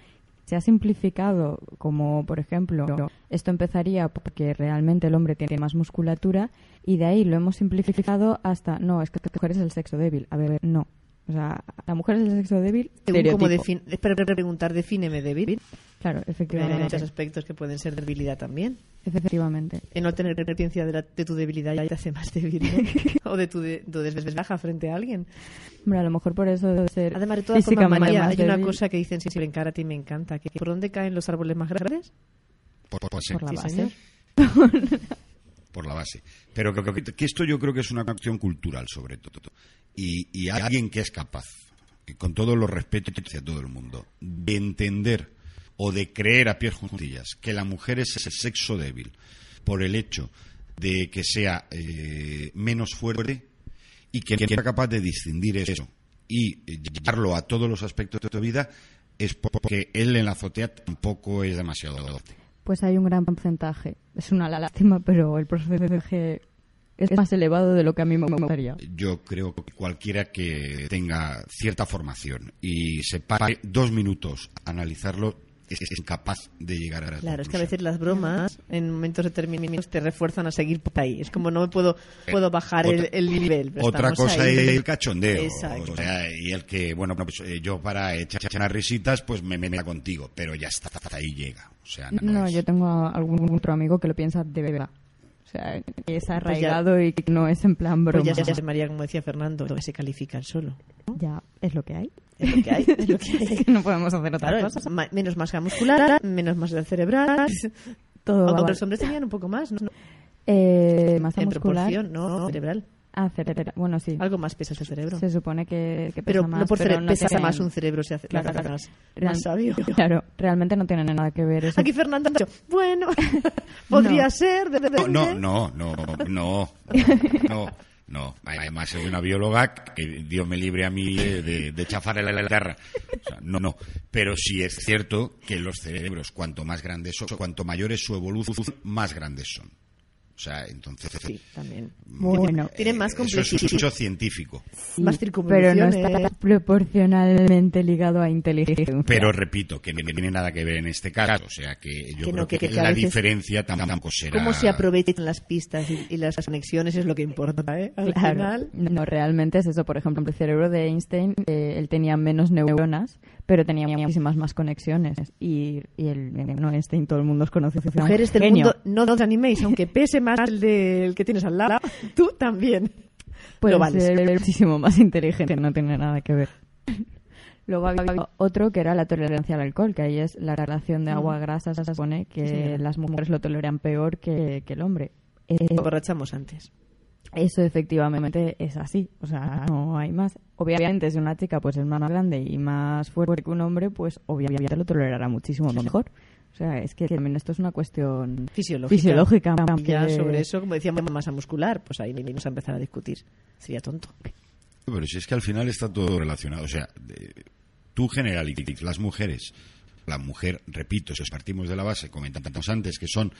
Se ha simplificado como, por ejemplo, esto empezaría porque realmente el hombre tiene más musculatura y de ahí lo hemos simplificado hasta, no, es que la mujer es el sexo débil. A ver, no. O sea, la mujer es el sexo débil, Según como estereotipo. defin- espera, preguntar, defíneme débil. Claro, Hay efectivamente. muchos aspectos que pueden ser debilidad también. Efectivamente. El no tener conciencia de, de tu debilidad ya te hace más débil. ¿no? o de tu, de, tu desventaja frente a alguien. Hombre, a lo mejor por eso debe ser Además, de todas formas, hay una cosa que dicen siempre en cara a ti me encanta. Que, ¿Por dónde caen los árboles más grandes? Por, por- por la base. señor. por la base. Pero que, que- que esto yo creo que es una acción cultural, sobre todo. Y, y alguien que es capaz, con todos los respetos hacia todo el mundo, de entender o de creer a pies juntillas que la mujer es el sexo débil por el hecho de que sea eh, menos fuerte y que sea capaz de distinguir eso y llevarlo a todos los aspectos de tu vida es porque él en la azotea tampoco es demasiado fuerte. Pues hay un gran porcentaje. Es una lástima, pero el porcentaje es más elevado de lo que a mí me gustaría. Yo creo que cualquiera que tenga cierta formación y se pare dos minutos a analizarlo, es, incapaz de llegar a la Claro, es que a conclusión. veces las bromas en momentos determinados te refuerzan a seguir por ahí. Es como no me puedo, puedo bajar Otra- el, el nivel. Otra cosa ahí. es el cachondeo. Exacto. o sea, y el que, bueno, pues, eh, yo para echar unas risitas, pues me me meta contigo, pero ya está, hasta ahí llega. O sea, no, No, es- yo tengo a algún otro amigo que lo piensa de verdad. O sea, que es ya- arraigado y que no es en plan Pues broma. ya, ya, María, como decía Fernando, que se califican solo. Ya, es lo que hay. Es lo que hay, es lo que hay. Es que no podemos hacer otra Claro, cosa. ma- menos masa muscular, menos masa cerebral. Todo Aunque los hombres tenían un poco más, ¿no? Eh, masa en muscular. proporción, no, cerebral. Ah. Bueno, sí. Algo más pesa el cerebro. Se supone que, que pesa Pero más, no por pero cere- no pesa más un cerebro, se hace Claro, la claro. más, Real- más sabio. Claro, realmente no tiene nada que ver eso. Aquí Fernando ha dicho, bueno, podría No. ser. de- de- de- No, no, no, no, no, no, no. Además es una bióloga que Dios me libre a mí de, de, chafarle la. O sea, no, no. Pero sí es cierto que los cerebros, cuanto más grandes son, cuanto mayor es su evolución, más grandes son. O sea, entonces... Sí, también. Bueno, Tiene más Eso es un complejidad. hecho científico. sí, más pero no está proporcionalmente ligado a inteligencia. Pero repito, que no tiene nada que ver en este caso. O sea, que yo Que no, creo que, que- que a la diferencia tampoco será... Cómo se aprovechan las pistas y, y las conexiones es lo que importa, ¿eh? Al Claro. final. No, realmente es eso. Por ejemplo, el cerebro de Einstein, eh, él tenía menos neuronas, pero tenía muchísimas más conexiones. Y, y el no Einstein, todo el mundo os conoce. Mujeres del genio. mundo, no os animéis, aunque pese más el del que tienes al lado, tú también. Puede vales. ser muchísimo más inteligente, no tiene nada que ver. Luego había otro que era la tolerancia al alcohol, que ahí es la relación de agua-grasa, se supone que Sí, las mujeres lo toleran peor que, que el hombre. Eh, Borrachamos antes. Eso efectivamente es así, o sea, no hay más. Obviamente, si una chica pues es más grande y más fuerte que un hombre, pues obviamente lo tolerará muchísimo mejor. O sea, es que también esto es una cuestión Fisiológica. fisiológica. Ya que- sobre eso, como decíamos, masa muscular, pues ahí vamos a empezar a discutir. Sería tonto. Pero si es que al final está todo relacionado. O sea, de- tú generalizas las mujeres. La mujer, repito, si partimos de la base, comentamos antes, que son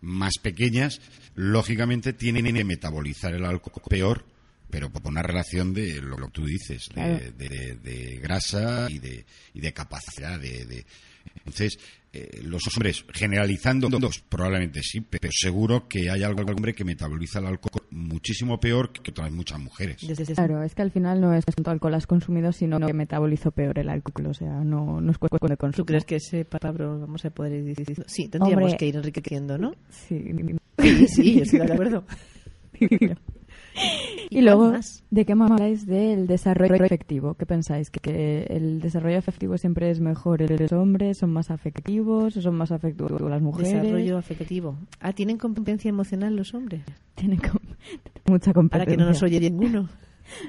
más pequeñas, lógicamente tienen que metabolizar el alcohol peor, pero por una relación de lo que tú dices, de, Claro. de- de grasa y de, y de capacidad de... de- entonces, eh, los hombres, generalizando, probablemente sí, pero seguro que hay algún hombre que metaboliza el alcohol muchísimo peor que otras muchas mujeres. Claro, es que al final no es cuánto alcohol has consumido, sino que metabolizo peor el alcohol. O sea, no, no es cuestión de consumo. ¿Tú crees que ese palabra vamos a poder ir diciendo? Sí, tendríamos Hombre. que ir enriqueciendo, ¿no? Sí. Sí, sí, yo estoy de acuerdo. Y luego, más? ¿de qué más habláis del desarrollo afectivo? ¿Qué pensáis? ¿Que, que el desarrollo afectivo siempre es mejor en los hombres? ¿Son más afectivos? ¿O son más afectivos las mujeres? Desarrollo afectivo. Ah, ¿tienen competencia emocional los hombres? Tienen com- mucha competencia. Para que no nos oye ninguno.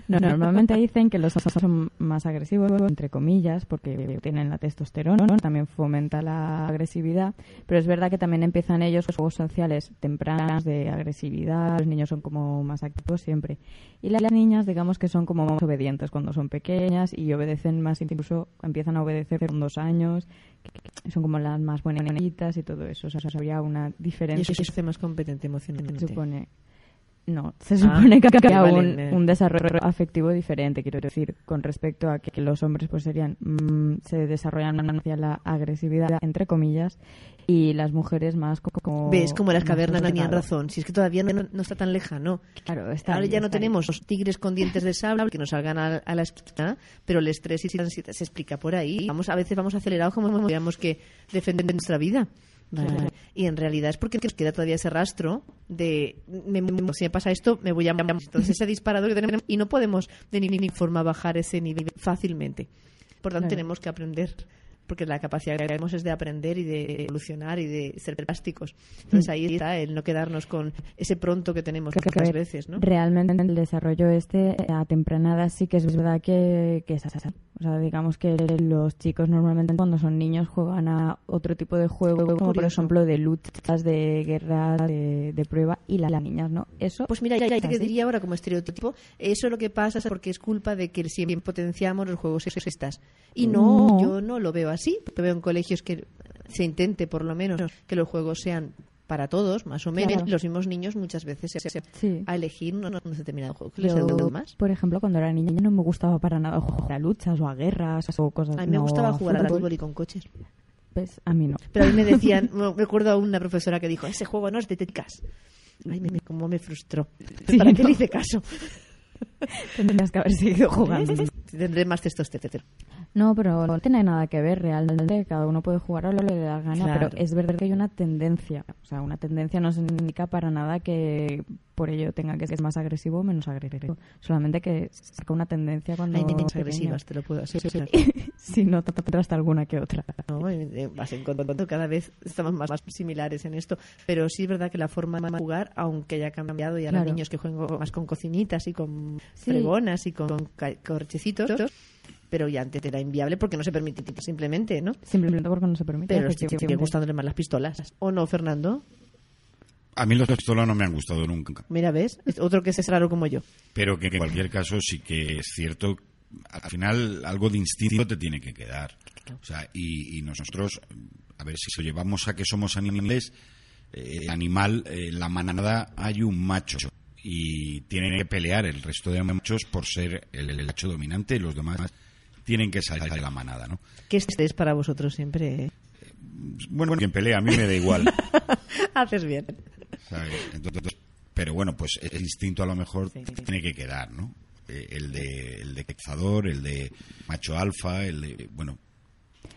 No, normalmente dicen que los hombres son más agresivos, entre comillas, porque tienen la testosterona, ¿no? también fomenta la agresividad, pero es verdad que también empiezan ellos los juegos sociales tempranos de agresividad, los niños son como más activos siempre. Y las niñas, digamos que son como más obedientes cuando son pequeñas y obedecen más, incluso empiezan a obedecer con dos años, que son como las más buenitas y todo eso. O sea, habría una Y diferencia. eso se hace más competente emocionalmente. Supone. No, se supone que había vale, un, un desarrollo afectivo diferente, quiero decir, con respecto a que, que los hombres pues serían mm, se desarrollan hacia la agresividad entre comillas y las mujeres más co- como ¿Ves cómo las más cavernas tenían razón? Si es que todavía no, no está tan lejano. Claro, está Ahora ahí, ya no tenemos los tigres con dientes de sable que nos salgan a, a la esquina, pero el estrés y se explica por ahí. Vamos, a veces vamos acelerados como tenemos que defender nuestra vida. Vale. Y en realidad es porque nos queda todavía ese rastro de me- me- si me pasa esto, me voy a entonces ese disparador que tenemos y no podemos de ninguna forma bajar ese nivel fácilmente. Por tanto, Claro. tenemos que aprender porque la capacidad que tenemos es de aprender y de evolucionar y de ser plásticos. Entonces ahí está el no quedarnos con ese pronto que tenemos Que- que- muchas que veces, ¿no? Realmente el desarrollo este a temprana edad sí que es verdad que, que es así. O sea, digamos que los chicos normalmente cuando son niños juegan a otro tipo de juego, como por Curioso. ejemplo de luchas, de guerras, de, de prueba, y la- las niñas no. Eso Pues mira, ya, ya te ¿Así? diría ahora como estereotipo, eso lo que pasa es porque es culpa de que siempre potenciamos los juegos sexistas. Y no, No. yo no lo veo así. Lo veo en colegios que se intente, por lo menos, que los juegos sean para todos, más o menos. Claro. Los mismos niños muchas veces se, Sí. a elegir un, un determinado juego que les Yo, más. por ejemplo, cuando era niña no me gustaba para nada jugar a luchas o a guerras o cosas A mí me no, gustaba jugar al fútbol. y con coches. Pues a mí no. Pero a mí me decían, me recuerdo a una profesora que dijo, ese juego no es de técnicas. Ay, me, me- cómo me frustró. Sí, ¿Para qué ¿no? le hice caso? Tendrías que haber seguido jugando. Tendré más testosterona. No, pero no tiene nada que ver realmente. Cada uno puede jugar a lo que le da gana, Claro. pero es verdad que hay una tendencia. O sea, una tendencia no significa para nada que por ello tenga que ser más agresivo o menos agresivo. Solamente que saca una tendencia cuando. Hay pequeño. agresivas, te lo puedo asegurar. Si no, hasta alguna que otra. ¿no? Eh, vas encontrando cada vez estamos más, más similares en esto, pero sí es verdad que la forma de jugar, aunque haya cambiado y ahora Claro. niños que juegan más con cocinitas y con Sí. fregonas y con corchecitos, pero ya antes era inviable porque no se permitía simplemente, ¿no? Simplemente porque no se permite. Pero sigue gustándole más las pistolas. ¿O no, Fernando? A mí los pistolas no me han gustado nunca. Mira, ¿ves? Es otro que es raro como yo. Pero que en cualquier caso sí que es cierto, al final algo de instinto te tiene que quedar. O sea, y, y nosotros, a ver si lo llevamos a que somos animales, eh, el animal, eh, la manada hay un macho y tienen que pelear el resto de machos por ser el, el macho dominante y los demás tienen que salir de la manada, ¿no? Que este es para vosotros siempre. ¿eh? Bueno, quien pelea, a mí me da igual. Haces bien. ¿Sabes? Entonces, pero bueno, pues el instinto a lo mejor Sí, tiene que quedar, ¿no? Eh, El de, el de cazador, el de macho alfa, el de, bueno,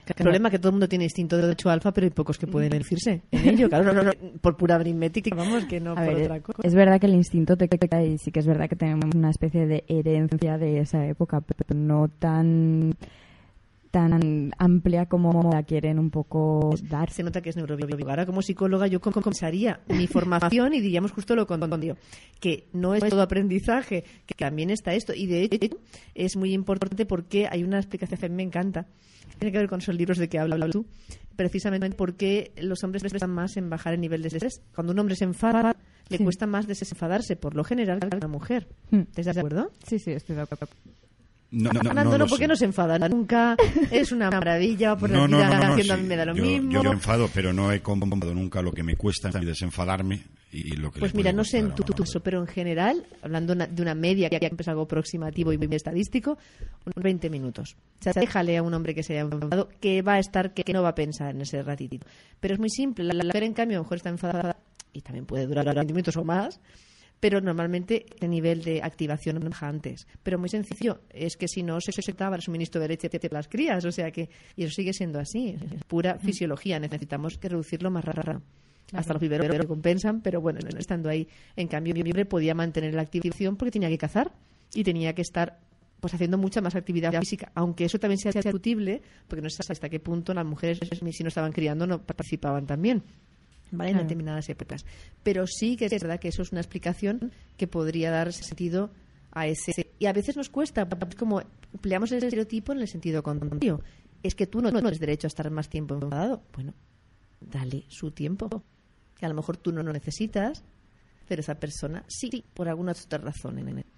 El problema es que todo el mundo tiene instinto de hecho alfa, pero hay pocos que pueden decirse en ello. Claro, no, no, no, por pura aritmética, vamos, que no A por ver, otra cosa. es verdad que el instinto te queda y sí que es verdad que tenemos una especie de herencia de esa época, pero no tan tan amplia como la quieren un poco dar. Se nota que es neurobiólogo. Ahora, como psicóloga, yo com- comenzaría mi formación y diríamos justo lo contrario, que no es todo aprendizaje, que también está esto. Y de hecho, es muy importante porque hay una explicación que a mí me encanta. Tiene que ver con esos libros de que hablas tú. Precisamente porque los hombres prestan más en bajar el nivel de estrés. Cuando un hombre se enfada, le Sí. cuesta más desenfadarse, por lo general, a una mujer. Hmm. ¿Estás de acuerdo? Sí, sí, estoy de acuerdo. No, no, no, no, ¿por qué no se enfada nunca? Es una maravilla, por No, la vida haciendo a sí. mí me da lo yo, mismo. Yo me enfado, pero no he comprobado nunca lo que me cuesta desenfadarme y lo que Pues mira, no sé en tu, a caso, pero en general, hablando una- de una media, que es algo aproximativo y muy estadístico, unos 20 minutos. O sea, déjale a un hombre que se haya enfadado que va a estar, que, que no va a pensar en ese ratito. Pero es muy simple. La, la mujer, en cambio, a lo mejor está enfadada y también puede durar 20 minutos o más, pero normalmente el nivel de activación baja antes. Pero muy sencillo, es que si no se sectaba el suministro de leche de las crías, o sea que, y eso sigue siendo así, es pura fisiología, necesitamos que reducirlo más raro. Hasta los viveros lo compensan, pero bueno, estando ahí, en cambio, mi libre podía mantener la activación porque tenía que cazar y tenía que estar pues haciendo mucha más actividad física, aunque eso también sea discutible, porque no sé hasta qué punto las mujeres, si no estaban criando, no participaban también. ¿Vale? En Claro. determinadas épocas. Pero sí que es verdad que eso es una explicación que podría dar sentido a ese. Y a veces nos cuesta, es como empleamos el estereotipo en el sentido contrario. Es que tú no, no tienes derecho a estar más tiempo enfadado. Bueno, dale su tiempo. Que a lo mejor tú no lo necesitas, pero esa persona sí, por alguna otra razón.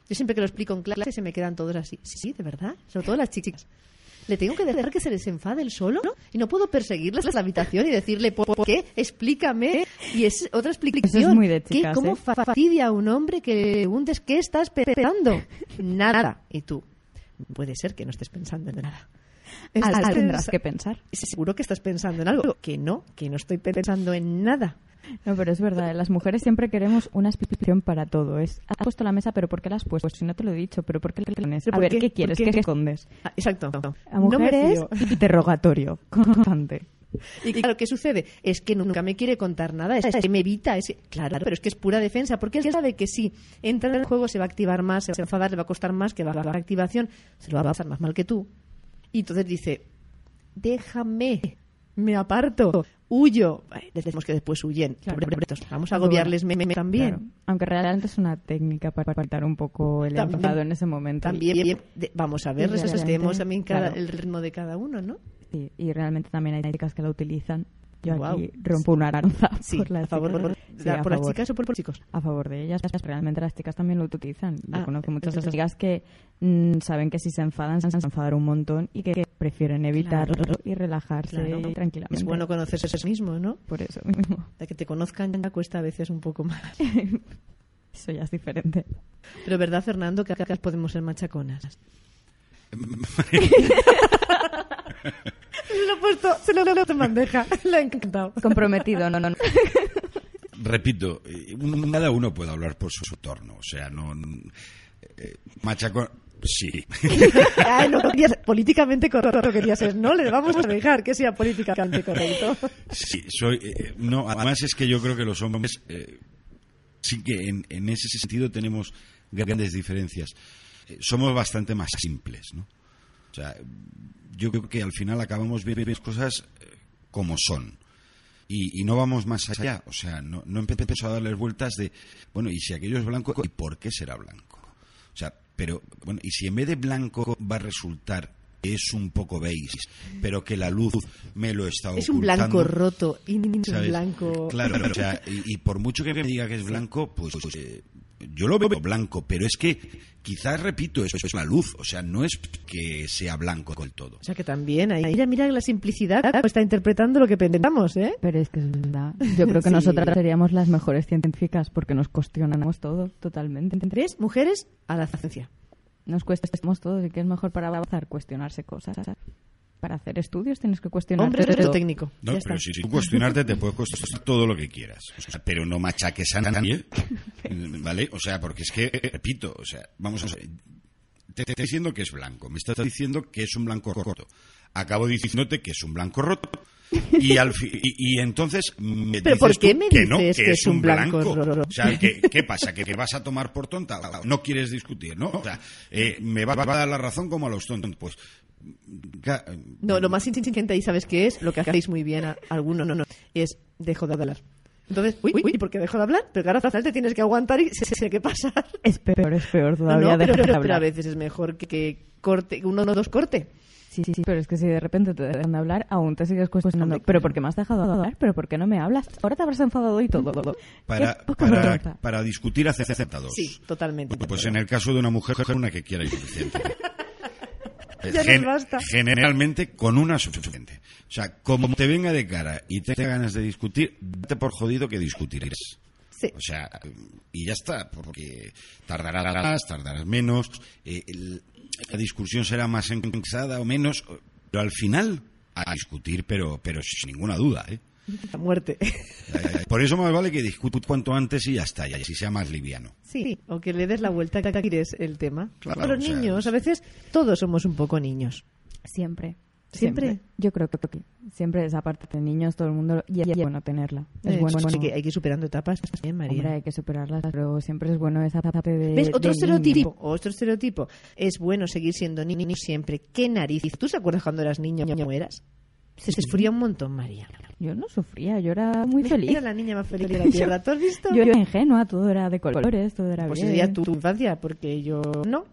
Yo siempre que lo explico en clase se me quedan todos así. Sí, sí, de verdad. Sobre todo las chicas. Le tengo que dejar que se les enfade el solo ¿no? y no puedo perseguirles a la habitación y decirle ¿por qué? Explícame. Y es otra explicación. Eso es muy de ¿Qué- chicas, ¿Cómo ¿eh? fa- fastidia a un hombre que le preguntes qué estás esperando? Nada. Y tú, puede ser que no estés pensando en nada. Estás tendrás que pensar. Seguro que estás pensando en algo. Que no, que no estoy pensando en nada. No, pero es verdad, ¿eh? las mujeres siempre queremos una explicación para todo. Es, has puesto la mesa, pero ¿por qué la has puesto? Pues si no te lo he dicho, pero ¿por qué la A ver, qué? ¿qué quieres? ¿Por qué? ¿Qué escondes? Ah, exacto. A mujeres, interrogatorio constante. Y claro, ¿qué sucede? Es que nunca me quiere contar nada, es que me evita ese... Claro, pero es que es pura defensa, porque él sabe que si entra en el juego se va a activar más, se va a enfadar, le va a costar más, que va a la activación, se lo va a pasar más mal que tú. Y entonces dice, déjame, me aparto, huyo. Decimos que después huyen. Claro. Vamos a agobiarles me- me- también. Claro. Aunque realmente es una técnica para apartar un poco el También. enfado en ese momento. También, vamos a ver, respetemos también cada, claro. el ritmo de cada uno, ¿no? Sí, y realmente también hay chicas que la utilizan. Yo aquí rompo una lanza Sí, por las a favor, chicas. por, Sí, la- a por las favor. chicas o por los chicos. a favor de ellas. Realmente las chicas también lo utilizan. Yo Ah, conozco muchas amigas que mm, saben que si se enfadan, se van a enfadar un montón y que prefieren evitarlo Claro. y relajarse Claro. tranquilamente. Es bueno conocerse a sí mismo, ¿no? Por eso mismo. La que te conozcan ya cuesta a veces un poco más. Eso ya es diferente. Pero verdad, Fernando, que acá podemos ser machaconas. Se lo he puesto, se lo he puesto en bandeja. Le ha encantado. Comprometido, no, no. no. Repito, eh, cada uno puede hablar por su entorno. O sea, no. eh, machaco. Sí. Ay, no querías, políticamente correcto querías ser. No le vamos a dejar que sea políticamente correcto. Sí, soy. eh, no, además es que yo creo que los hombres eh, sí que en, en ese sentido tenemos grandes diferencias. Eh, somos bastante más simples, ¿no? O sea, yo creo que al final acabamos viendo las cosas eh, como son. Y, y no vamos más allá. O sea, no, no empiezo a darles vueltas de, bueno, y si aquello es blanco, ¿y por qué será blanco? O sea, pero, bueno, y si en vez de blanco va a resultar que es un poco beige, pero que la luz me lo está Es un blanco ocultando, roto y un blanco. Claro, o sea, y, y por mucho que me diga que es blanco, pues, pues, eh, yo lo veo blanco, pero es que quizás, repito, eso es la luz, o sea, no es que sea blanco del todo. O sea que también, ahí, mira, mira la simplicidad, está interpretando lo que pensamos, ¿eh? Pero es que es verdad. Yo creo que Sí. nosotras seríamos las mejores científicas porque nos cuestionamos todo totalmente. Tres mujeres a la ciencia. Nos cuestionamos todo y que es mejor para avanzar cuestionarse cosas. Para hacer estudios tienes que cuestionar Hombre, todo. lo técnico. No, ya pero está. si tú cuestionarte te puedes cuestionar todo lo que quieras, o sea, pero no machaques a nadie, ¿vale? O sea, porque es que, repito, o sea, vamos a ver, te te estoy diciendo que es blanco, me estás diciendo que es un blanco roto, acabo diciéndote que es un blanco roto, y, al fi- y, y entonces me ¿Pero dices por qué tú me que no, dices que, que es es un blanco blanco. roto? O sea, ¿qué, qué pasa? ¿Que, que vas a tomar por tonta? No quieres discutir, ¿no? O sea, eh, me va, va a dar la razón como a los tontos. Pues, No, lo más inteligente ahí, ¿sabes qué es? Lo que hacéis muy bien, a- algunos no, no, es dejo de hablar. Entonces, uy, uy, ¿por qué dejo de hablar? Pero final te tienes que aguantar y se tiene que pasar. Es peor, es peor No, todavía. no, pero, dejar de pero- pero a veces es mejor que, que corte, uno o dos corte. Sí, sí, sí, pero es que si de repente te dejan de hablar, aún te sigues cuestionando. ¿Pero por qué me has dejado de hablar? ¿Pero por qué no me hablas? Ahora te habrás enfadado y todo. para, Qué poca para, vergüenza. para discutir hace sentados. Sí, totalmente. Pues en el caso de una mujer, una que quiera suficiente. Ya nos basta. Generalmente con una suficiente. O sea, como te venga de cara y te ganas de discutir, date por jodido que discutirás. Sí. O sea, y ya está, porque tardarás más, tardarás menos, eh, el- la discusión será más encansada o menos, pero al final a discutir, pero, pero sin ninguna duda, ¿eh? La muerte. Eh, Por eso más vale que discuta cuanto antes y ya está, y así sea más liviano. Sí, o que le des la vuelta que quieres el tema. Claro, Los o sea, niños, a veces todos somos un poco niños. Siempre. ¿Siempre? Yo creo que que siempre esa parte de niños, todo el mundo. Y y es bueno tenerla. Es Eh, bueno. hay, bueno. que, hay que ir superando etapas también, María. Hombre, hay que superarlas, pero siempre es bueno esa parte de. ¿Ves? de Otro niño. estereotipo. Otro estereotipo. Es bueno seguir siendo niño siempre. ¿Qué nariz? ¿Tú te acuerdas cuando eras niño o eras? Se sufría un montón, María. Yo no sufría, yo era muy feliz. Era la niña más feliz de la tierra. ¿Tú has visto? Yo era ingenua, todo era de colores, todo era pues bien. sería tu, tu infancia, porque yo no.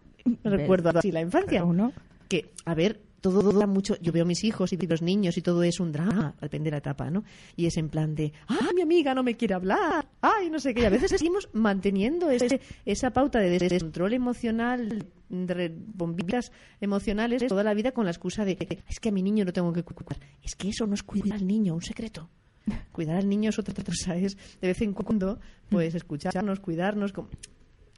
Recuerdo así la infancia. Uno- que, a ver, todo dura mucho. Yo veo a mis hijos y los niños y todo es un drama, depende de la etapa, ¿no? Y es en plan de, ¡ah, mi amiga no me quiere hablar! ¡ay, no sé qué! Y a veces seguimos manteniendo ese- esa pauta de descontrol emocional, bombillas emocionales toda la vida con la excusa de, es que a mi niño no tengo que cuidar. Es que eso no es cuidar al niño, un secreto. Cuidar al niño es otra cosa, es de vez en cuando, pues escucharnos, cuidarnos, como-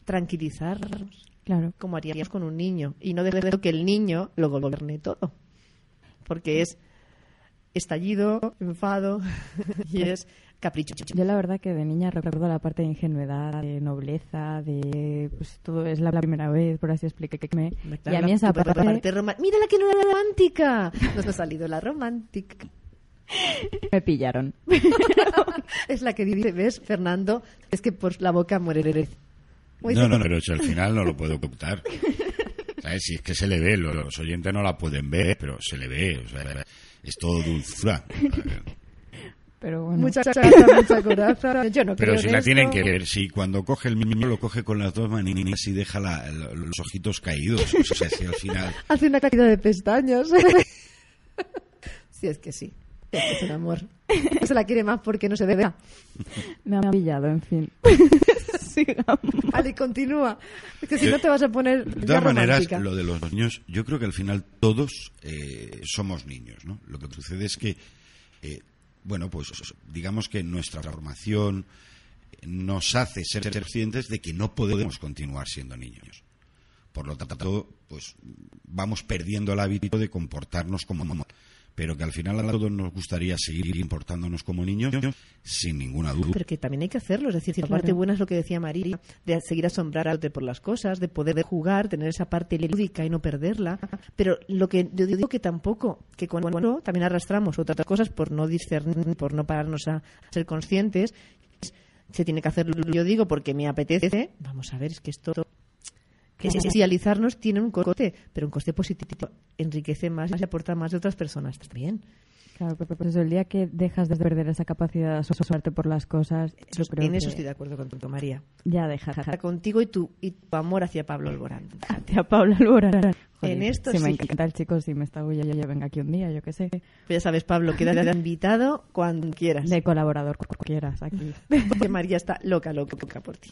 tranquilizarnos Claro. como haríamos con un niño y no dejar que el niño lo gobierne todo porque es estallido enfado y es capricho Yo la verdad que de niña recuerdo la parte de ingenuidad, de nobleza, de pues todo es la primera vez, por así explicarme. Y a mí esa La parte parte roma- mira la que no era romántica nos ha salido la romántica me pillaron. es la que dice ves Fernando es que por la boca muere Muy No, no, bien. pero al final no lo puedo ocultar. ¿Sabes? Si es que se le ve, lo- los oyentes no la pueden ver, pero se le ve. O sea, es todo dulzura. Pero bueno. mucha chacha, mucha coraza yo no Pero creo si la esto. tienen que ver, si cuando coge el niño lo coge con las dos manitas y deja la- los ojitos caídos. O sea, si al final. hace una caída de pestañas sí es que sí es que es un amor no se la quiere más porque no se ve Me han pillado, en fin. Sigamos. Vale, continúa. Es que si Yo- no te vas a poner De todas maneras, lo de los niños, yo creo que al final todos eh, somos niños, ¿no? Lo que sucede es que, eh, bueno, pues digamos que nuestra formación nos hace ser conscientes de que no podemos continuar siendo niños. Por lo tanto, pues vamos perdiendo el hábito de comportarnos como pero que al final a todos nos gustaría seguir importándonos como niños sin ninguna duda. Pero que también hay que hacerlo, es decir, la parte buena es lo que decía María, de seguir asombrándote por las cosas, de poder jugar, tener esa parte lúdica y no perderla. Pero lo que yo digo que tampoco, que cuando también arrastramos otras cosas por no discernir, por no pararnos a ser conscientes, se tiene que hacer, yo digo, porque me apetece. Vamos a ver, es que esto que socializarnos tiene un coste, pero un coste positivo. Enriquece más y aporta más de otras personas también. Claro, pero pues el día que dejas de perder esa capacidad de asociarte por las cosas. Eso, en eso estoy de acuerdo con tu María. Ya deja. Contigo y tu, y tu amor hacia Pablo Alborán. Hacia Pablo Alborán. en esto sí, sí. me encanta el chico, si me está ya, ya venga aquí un día, yo qué sé. Pues ya sabes, Pablo, queda invitado cuando quieras. De colaborador cuando quieras aquí. Porque María está loca, loca, loca por ti.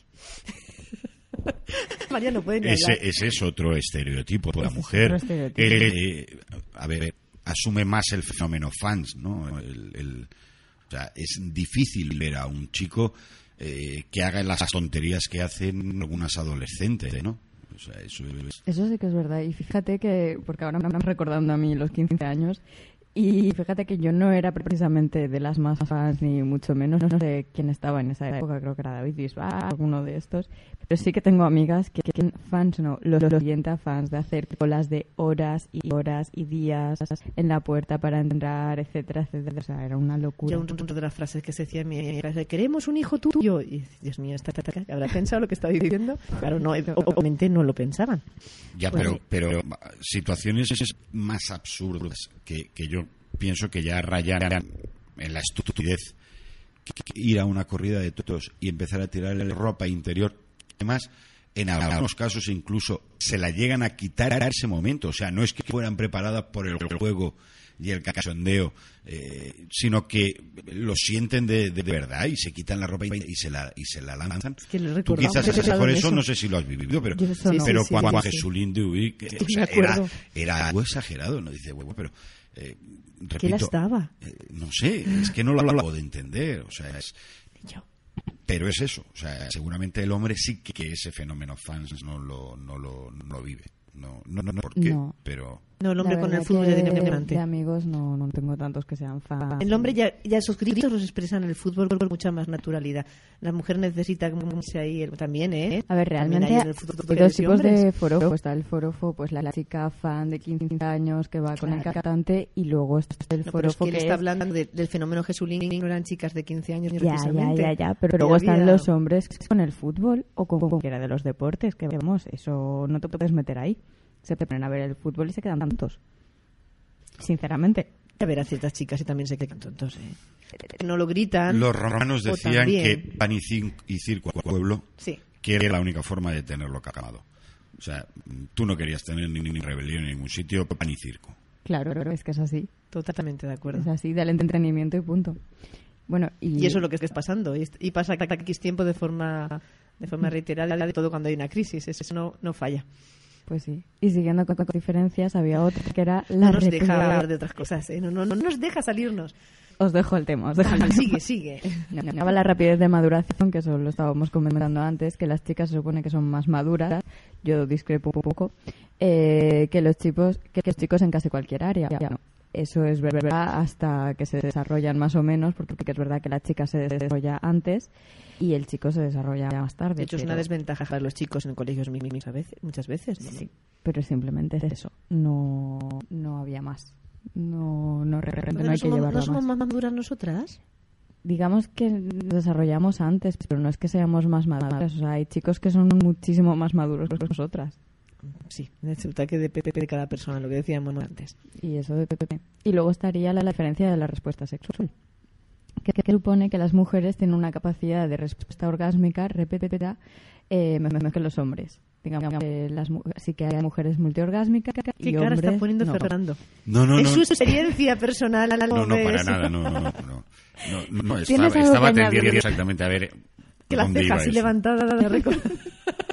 María no puede ni ese, ese es otro estereotipo de la mujer. otro estereotipo. Eh, a ver, asume más el fenómeno fans, ¿no? El- el- o sea, es difícil ver a un chico eh, que haga las tonterías que hacen algunas adolescentes, ¿no? O sea, eso es... Eso sí que es verdad. Y fíjate que, porque ahora me están recordando a mí los 15 años, y fíjate que yo no era precisamente de las más fans, ni mucho menos. No sé quién estaba en esa época, creo que era David Bisbal, alguno de estos. Pero sí que tengo amigas que, que fans, no, los, los a fans, de hacer colas de horas y horas y días en la puerta para entrar, etcétera, etcétera. O sea, era una locura. Yo, una de las frases que se decía mi clase, queremos un hijo tuyo. Y, Dios mío, esta tata, ¿habrá pensado lo que estaba diciendo? Claro, no, obviamente no lo pensaban. Ya, Pues pero, sí. pero situaciones más absurdas que, que yo pienso que ya rayan en la estupidez. Que- que Ir a una corrida de toros y empezar a tirarle ropa interior. Además, en algunos casos incluso se la llegan a quitar a ese momento. O sea, no es que fueran preparadas por el juego y el cachondeo, eh, sino que lo sienten de, de verdad y se quitan la ropa y, y se la y se la lanzan. que lo he Tú quizás mejor en eso eso. no sé si lo has vivido, pero, pero Sí, sí, cuando. Jesulín de Uy, que, o sea, era, era algo exagerado, ¿no? Dice, bueno, pero eh, ¿Qué repito, las daba? eh, no sé, es que no lo acabo de entender, o sea, es, Yo. Pero es eso, o sea, seguramente el hombre sí que ese fenómeno fans no lo, no lo, no lo vive, no, no, no, no por qué, No. pero No, el hombre con el fútbol ya tiene delante. De amigos no, no tengo tantos que sean fans. El hombre ya, ya sus gritos los expresan en el fútbol con mucha más naturalidad. La mujer necesita como irse ahí el- también, ¿eh? A ver, realmente hay fútbol dos tipos de forofo. Está el forofo, pues la, la chica fan de 15 años que va con el cantante y luego está el No, pero es forofo que él que está es- hablando de- del fenómeno Jesulín, no eran chicas de 15 años Ya, precisamente. ya, ya, pero Ya luego están había- los hombres con el fútbol o con cualquiera de los deportes, que vemos, eso no te puedes meter ahí. Se te ponen a ver el fútbol y se quedan tantos. Sinceramente. A ver, a ciertas chicas y también se quedan tontos, ¿eh? No lo gritan. los romanos decían también- que pan y, y circo al pueblo Sí. que era la única forma de tenerlo calmado. O sea, tú no querías tener ni, ni rebelión en ningún sitio, pan y circo. Claro, es que es así. Totalmente de acuerdo. Es así, del entretenimiento y punto. Bueno, y, Y eso es lo que está pasando. Y, y pasa cada X tiempo de forma de forma reiterada, de todo cuando hay una crisis. Eso no, no falla. Pues sí. Y siguiendo con, con diferencias, había otra que era la No nos deja hablar de otras cosas. ¿eh? No, no, no nos deja salirnos. Os dejo el tema, os dejo el tema. Sigue, sigue. No, la rapidez de maduración, que eso lo estábamos comentando antes, que las chicas se supone que son más maduras, yo discrepo un poco, eh, que los chicos que los chicos en casi cualquier área. No, eso es ver- verdad hasta que se desarrollan más o menos, porque es verdad que la chica se desarrolla antes y el chico se desarrolla más tarde. De hecho, es una desventaja para los chicos en colegios muchas veces. ¿no? Sí, pero simplemente es eso, no, no había más. No, no, re- re- ¿No, no hay que llevarlo ¿No somos más. más maduras nosotras? digamos que nos desarrollamos antes, pero no es que seamos más maduras. O sea, hay chicos que son muchísimo más maduros que nosotras. Sí, resulta que depende de cada persona, lo que decíamos antes. Y eso depende. Y luego estaría la, la diferencia de la respuesta sexual. Que, que supone que las mujeres tienen una capacidad de respuesta orgásmica repetida eh, mejor que los hombres. Digamos que las, mu- sí que hay mujeres multiorgásmicas y ¿Qué cara hombres está poniendo no. Fernando? No, no, es no. su experiencia personal. No, no, para eso. nada, no, no, no. no, no, no, no, ¿Tienes estaba, estaba añadir? exactamente a ver Que iba cejas así eso. levantadas.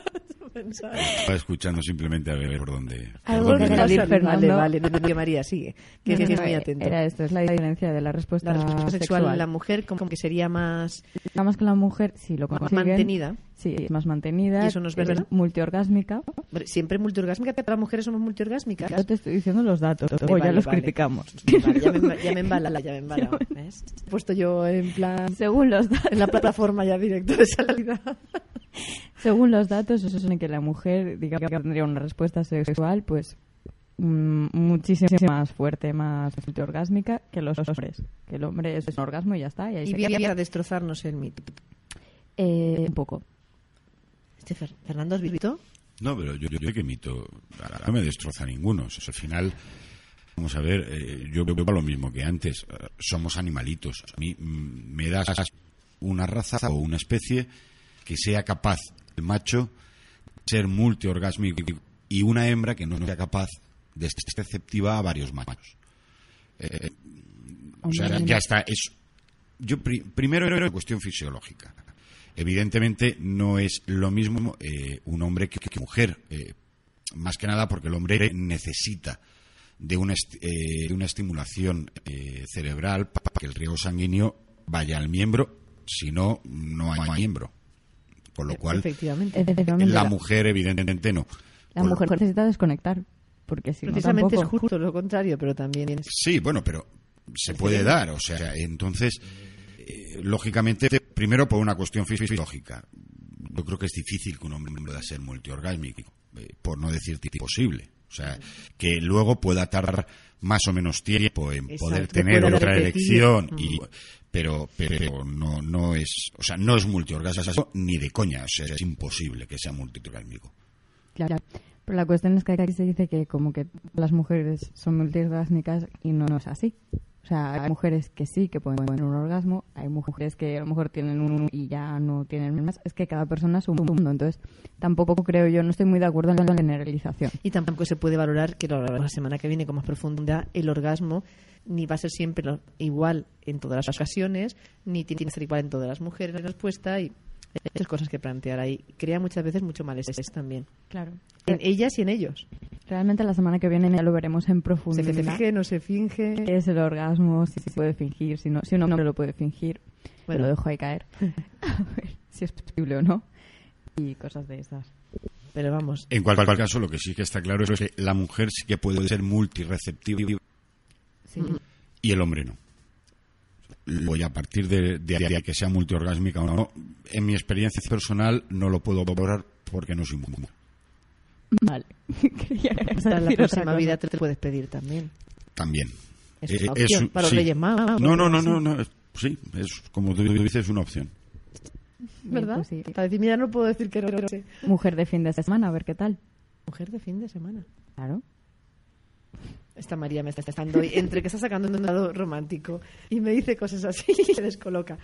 pensar. Estaba escuchando simplemente a ver por dónde. Algo decir, Vale, Fernando. vale, vale. Que María sigue. Que, que es muy atento. Era esto, es la diferencia de la respuesta, La respuesta sexual, sexual. la mujer como que sería más, más que la mujer, sí, lo más consiguen. mantenida. Sí, es más mantenida. ¿Y eso no es verdad? multiorgásmica. Siempre multiorgásmica, pero las mujeres somos multiorgásmicas. Yo te estoy diciendo los datos, Vale, o ya vale, los vale. criticamos. Vale, ya, me, ya me embala, ya me embala. puesto yo en plan... Según los datos, En la plataforma ya directo de salida. según los datos, eso supone que la mujer, digamos, que tendría una respuesta sexual, pues mm, muchísimo más fuerte, más multiorgásmica que los hombres. Que el hombre es un orgasmo y ya está. Y ahí Y se viene queda. a destrozarnos el mito. Eh, un poco. Este Fer- Fernando, ¿has visto? No, pero yo, yo, yo que mito. ahora No me destroza ninguno. O sea, al final, vamos a ver, eh, yo veo lo mismo que antes. Eh, Somos animalitos. A mí mm, me das una raza o una especie que sea capaz, el macho, ser multiorgásmico y una hembra que no sea capaz de ser receptiva a varios machos. Eh, o sea, ya está. Es, yo pri- primero era una cuestión fisiológica. Evidentemente no es lo mismo eh, un hombre que, que mujer. eh, más que nada porque el hombre necesita de una, de una estimulación cerebral para que el riego sanguíneo vaya al miembro, si no, no hay miembro. Por lo cual, Efectivamente. Efectivamente, la mujer evidentemente no. la Por- mujer necesita desconectar. Porque si no, Precisamente es justo lo contrario, pero también es... Sí, bueno, pero se puede dar, o sea, entonces, eh, lógicamente, primero por una cuestión fisiológica. Yo creo que es difícil que un hombre pueda ser multiorgásmico, eh, por no decir imposible. O sea, que luego pueda tardar más o menos tiempo en Exacto, poder tener otra repetir. elección, Mm. y, pero, pero no, no es, o sea, no es multiorgásmico ni de coña, o sea, es imposible que sea multiorgásmico. Claro. Pero la cuestión es que aquí se dice que como que las mujeres son multiorgásmicas y no, no es así. O sea, hay mujeres que sí que pueden tener un orgasmo, hay mujeres que a lo mejor tienen uno y ya no tienen más. Es que cada persona es un mundo, entonces tampoco creo yo, no estoy muy de acuerdo en la generalización. Y tampoco se puede valorar que la semana que viene con más profundidad el orgasmo ni va a ser siempre lo- igual en todas las ocasiones, ni tiene que ser igual en todas las mujeres la respuesta y esas cosas que plantear ahí. Crea muchas veces mucho malestar también. Claro. En ellas y en ellos. Realmente la semana que viene ya lo veremos en Se profundidad. finge, no se finge. ¿Qué es el orgasmo? Si se puede fingir, si no, si un hombre lo puede fingir, Bueno. lo dejo ahí caer. A ver si es posible o no. Y cosas de esas. Pero vamos, En cualquier caso, lo que sí que está claro es que la mujer sí que puede ser multireceptiva Sí. y el hombre no. Voy a partir de, de ahí que sea multiorgásmica o no, en mi experiencia personal no lo puedo valorar porque no soy mujer. Vale. Creía que ibas a para la próxima vida te, te puedes pedir también. También. Es Eh, una es opción un- para los sí. Reyes Magos. No, no, no, sí. no, no, es- sí, es como tú dices, una opción. ¿Verdad? Pues sí. Para decir, mira, no puedo decir que no, no sé. Mujer de fin de semana, a ver qué tal. Mujer de fin de semana. Claro. Esta María me está estando entre que está sacando un lado romántico y me dice cosas así y se descoloca.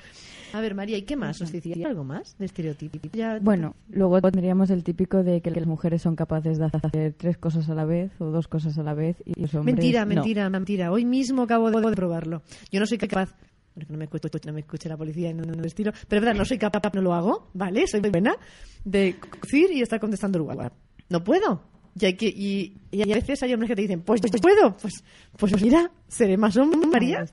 A ver, María, ¿y qué más? ¿Nos decía algo más de estereotipo? Ya- Bueno, luego tendríamos el típico de que las mujeres son capaces de hacer tres cosas a la vez o dos cosas a la vez y los hombres mentira, no. mentira, mentira. Hoy mismo acabo de, probarlo. Yo no soy capaz. Bueno, que no me escuche, no me escuche la policía y no, no estilo. Pero es verdad, no soy capaz, no lo hago, ¿vale? Soy buena de decir y estar contestando el WhatsApp. No puedo. Y, hay que, y, y a veces hay hombres que te dicen, pues, pues puedo. Pues, pues mira, seré más hombre, María.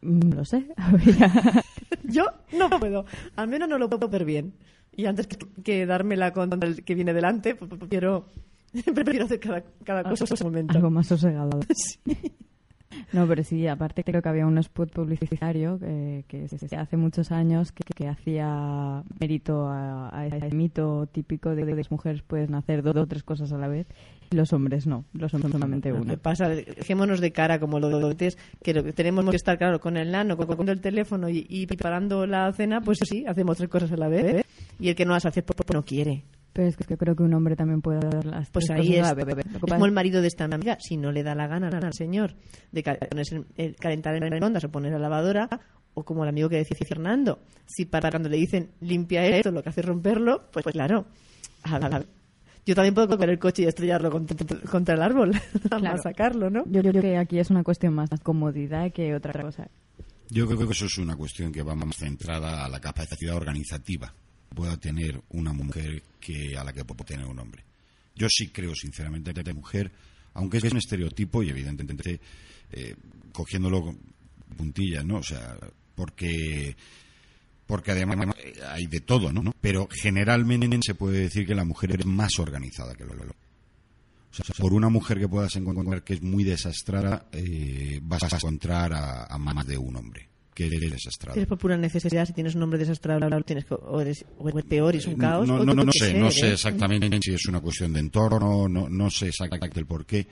Mm, Lo sé. Yo no puedo. Al menos no lo puedo ver bien. Y antes que, dármela con el que viene delante, pues, pues, prefiero, prefiero hacer cada, cada cosa en su momento. Algo más sosegado. No, pero sí, aparte creo que había un spot publicitario eh, que se, hace muchos años que, que hacía mérito a, a ese mito típico de que las mujeres pueden hacer dos o tres cosas a la vez y los hombres no, los hombres solamente Lo una. que pasa, dejémonos de cara como lo de antes, que tenemos que estar, claro, con el nano, con, con el teléfono y, y preparando la cena, pues sí, hacemos tres cosas a la vez. ¿eh? Y el que no las hace, pues, pues no quiere. Pero es que yo creo que un hombre también puede hacer las Pues ahí es, como el marido de esta amiga. Si no le da la gana al señor de ponerse en- el- calentar en microondas o poner la lavadora, o como el amigo que decía Fernando, si para cuando le dicen limpia esto, lo que hace es romperlo, pues, pues claro. a la- a la- Yo también puedo coger el coche y estrellarlo contra, contra el árbol, para Claro. sacarlo, ¿no? Yo creo que aquí es una cuestión más de comodidad que otra cosa. Yo creo que eso es una cuestión que va más centrada a la capacidad organizativa pueda tener una mujer que a la que pueda tener un hombre. Yo sí creo, sinceramente, que la mujer, aunque es un estereotipo y evidentemente eh, cogiéndolo puntillas, ¿no? O sea, porque porque además hay de todo, ¿no? Pero generalmente se puede decir que la mujer es más organizada que el hombre. O sea, por una mujer que puedas encontrar que es muy desastrada, eh, vas a encontrar a, a más de un hombre que es desastrado. Es por pura necesidad, si tienes un hombre desastrado, tienes que, o, eres, o es peor y es un caos. No, o no, no, no qué sé, sé, no ¿eh? sé exactamente si es una cuestión de entorno, no, no sé exactamente el por qué.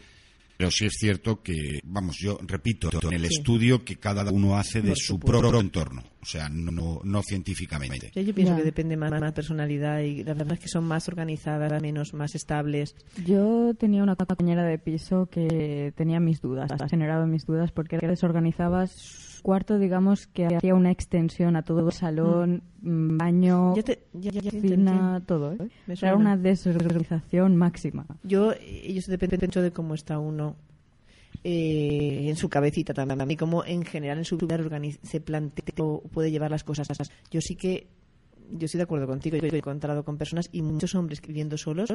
Pero sí es cierto que, vamos, yo repito, en el Sí. estudio que cada uno hace de su propio entorno, o sea, no, no, no científicamente. Sí, Yo pienso Ya. que depende más de la personalidad y la verdad es que son más organizadas, menos, más estables. Yo tenía una compañera de piso que tenía mis dudas, ha generado mis dudas porque desorganizaba su cuarto, digamos, que hacía una extensión a todo el salón, mm, baño, Ya te- ya- ya- ya te cocina, todo. ¿eh? Era una desorganización máxima. Yo, eso depende mucho de cómo está uno eh, en su cabecita también, y cómo en general en su vida organiz- se plantea o puede llevar las cosas. Yo sí que, yo estoy de acuerdo contigo, yo he encontrado con personas y muchos hombres viviendo solos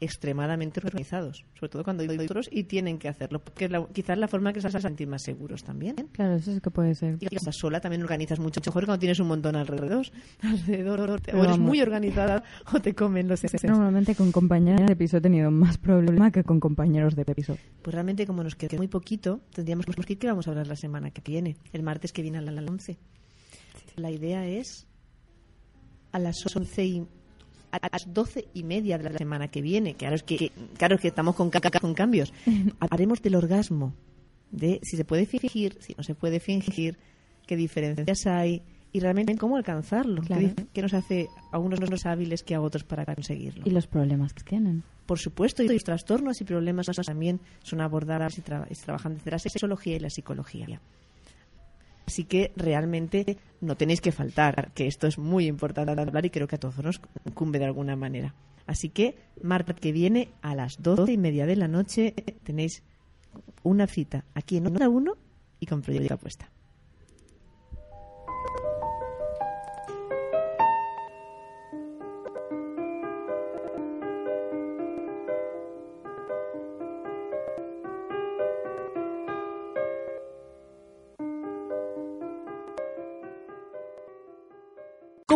extremadamente organizados, sobre todo cuando hay otros y tienen que hacerlo, porque es la- quizás la forma que se hace sentir más seguros también. Claro, eso sí que puede ser. Y estás sola también organizas mucho mejor cuando tienes un montón alrededor. alrededor o eres muy organizada o te comen los excesos. Normalmente con compañeras de piso he tenido más problema que con compañeros de piso. Pues realmente como nos queda muy poquito, tendríamos que ir que vamos a hablar la semana que viene, el martes que viene a las 11. La idea es a las 11 y a las doce y media de la semana que viene, claro es que, claro es que estamos con, con cambios, haremos del orgasmo, de si se puede fingir, si no se puede fingir, qué diferencias hay y realmente cómo alcanzarlo, qué Claro. dif- qué nos hace a unos más hábiles que a otros para conseguirlo. Y los problemas que tienen. Por supuesto, y los trastornos y problemas también son abordados y, tra- y se trabajan desde la sexología y la psicología. Así que realmente no tenéis que faltar, que esto es muy importante hablar y creo que a todos nos cumbe de alguna manera. Así que martes que viene a las doce y media de la noche tenéis una cita aquí en Onda 1 y con Proyecto Apuesta.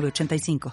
906985.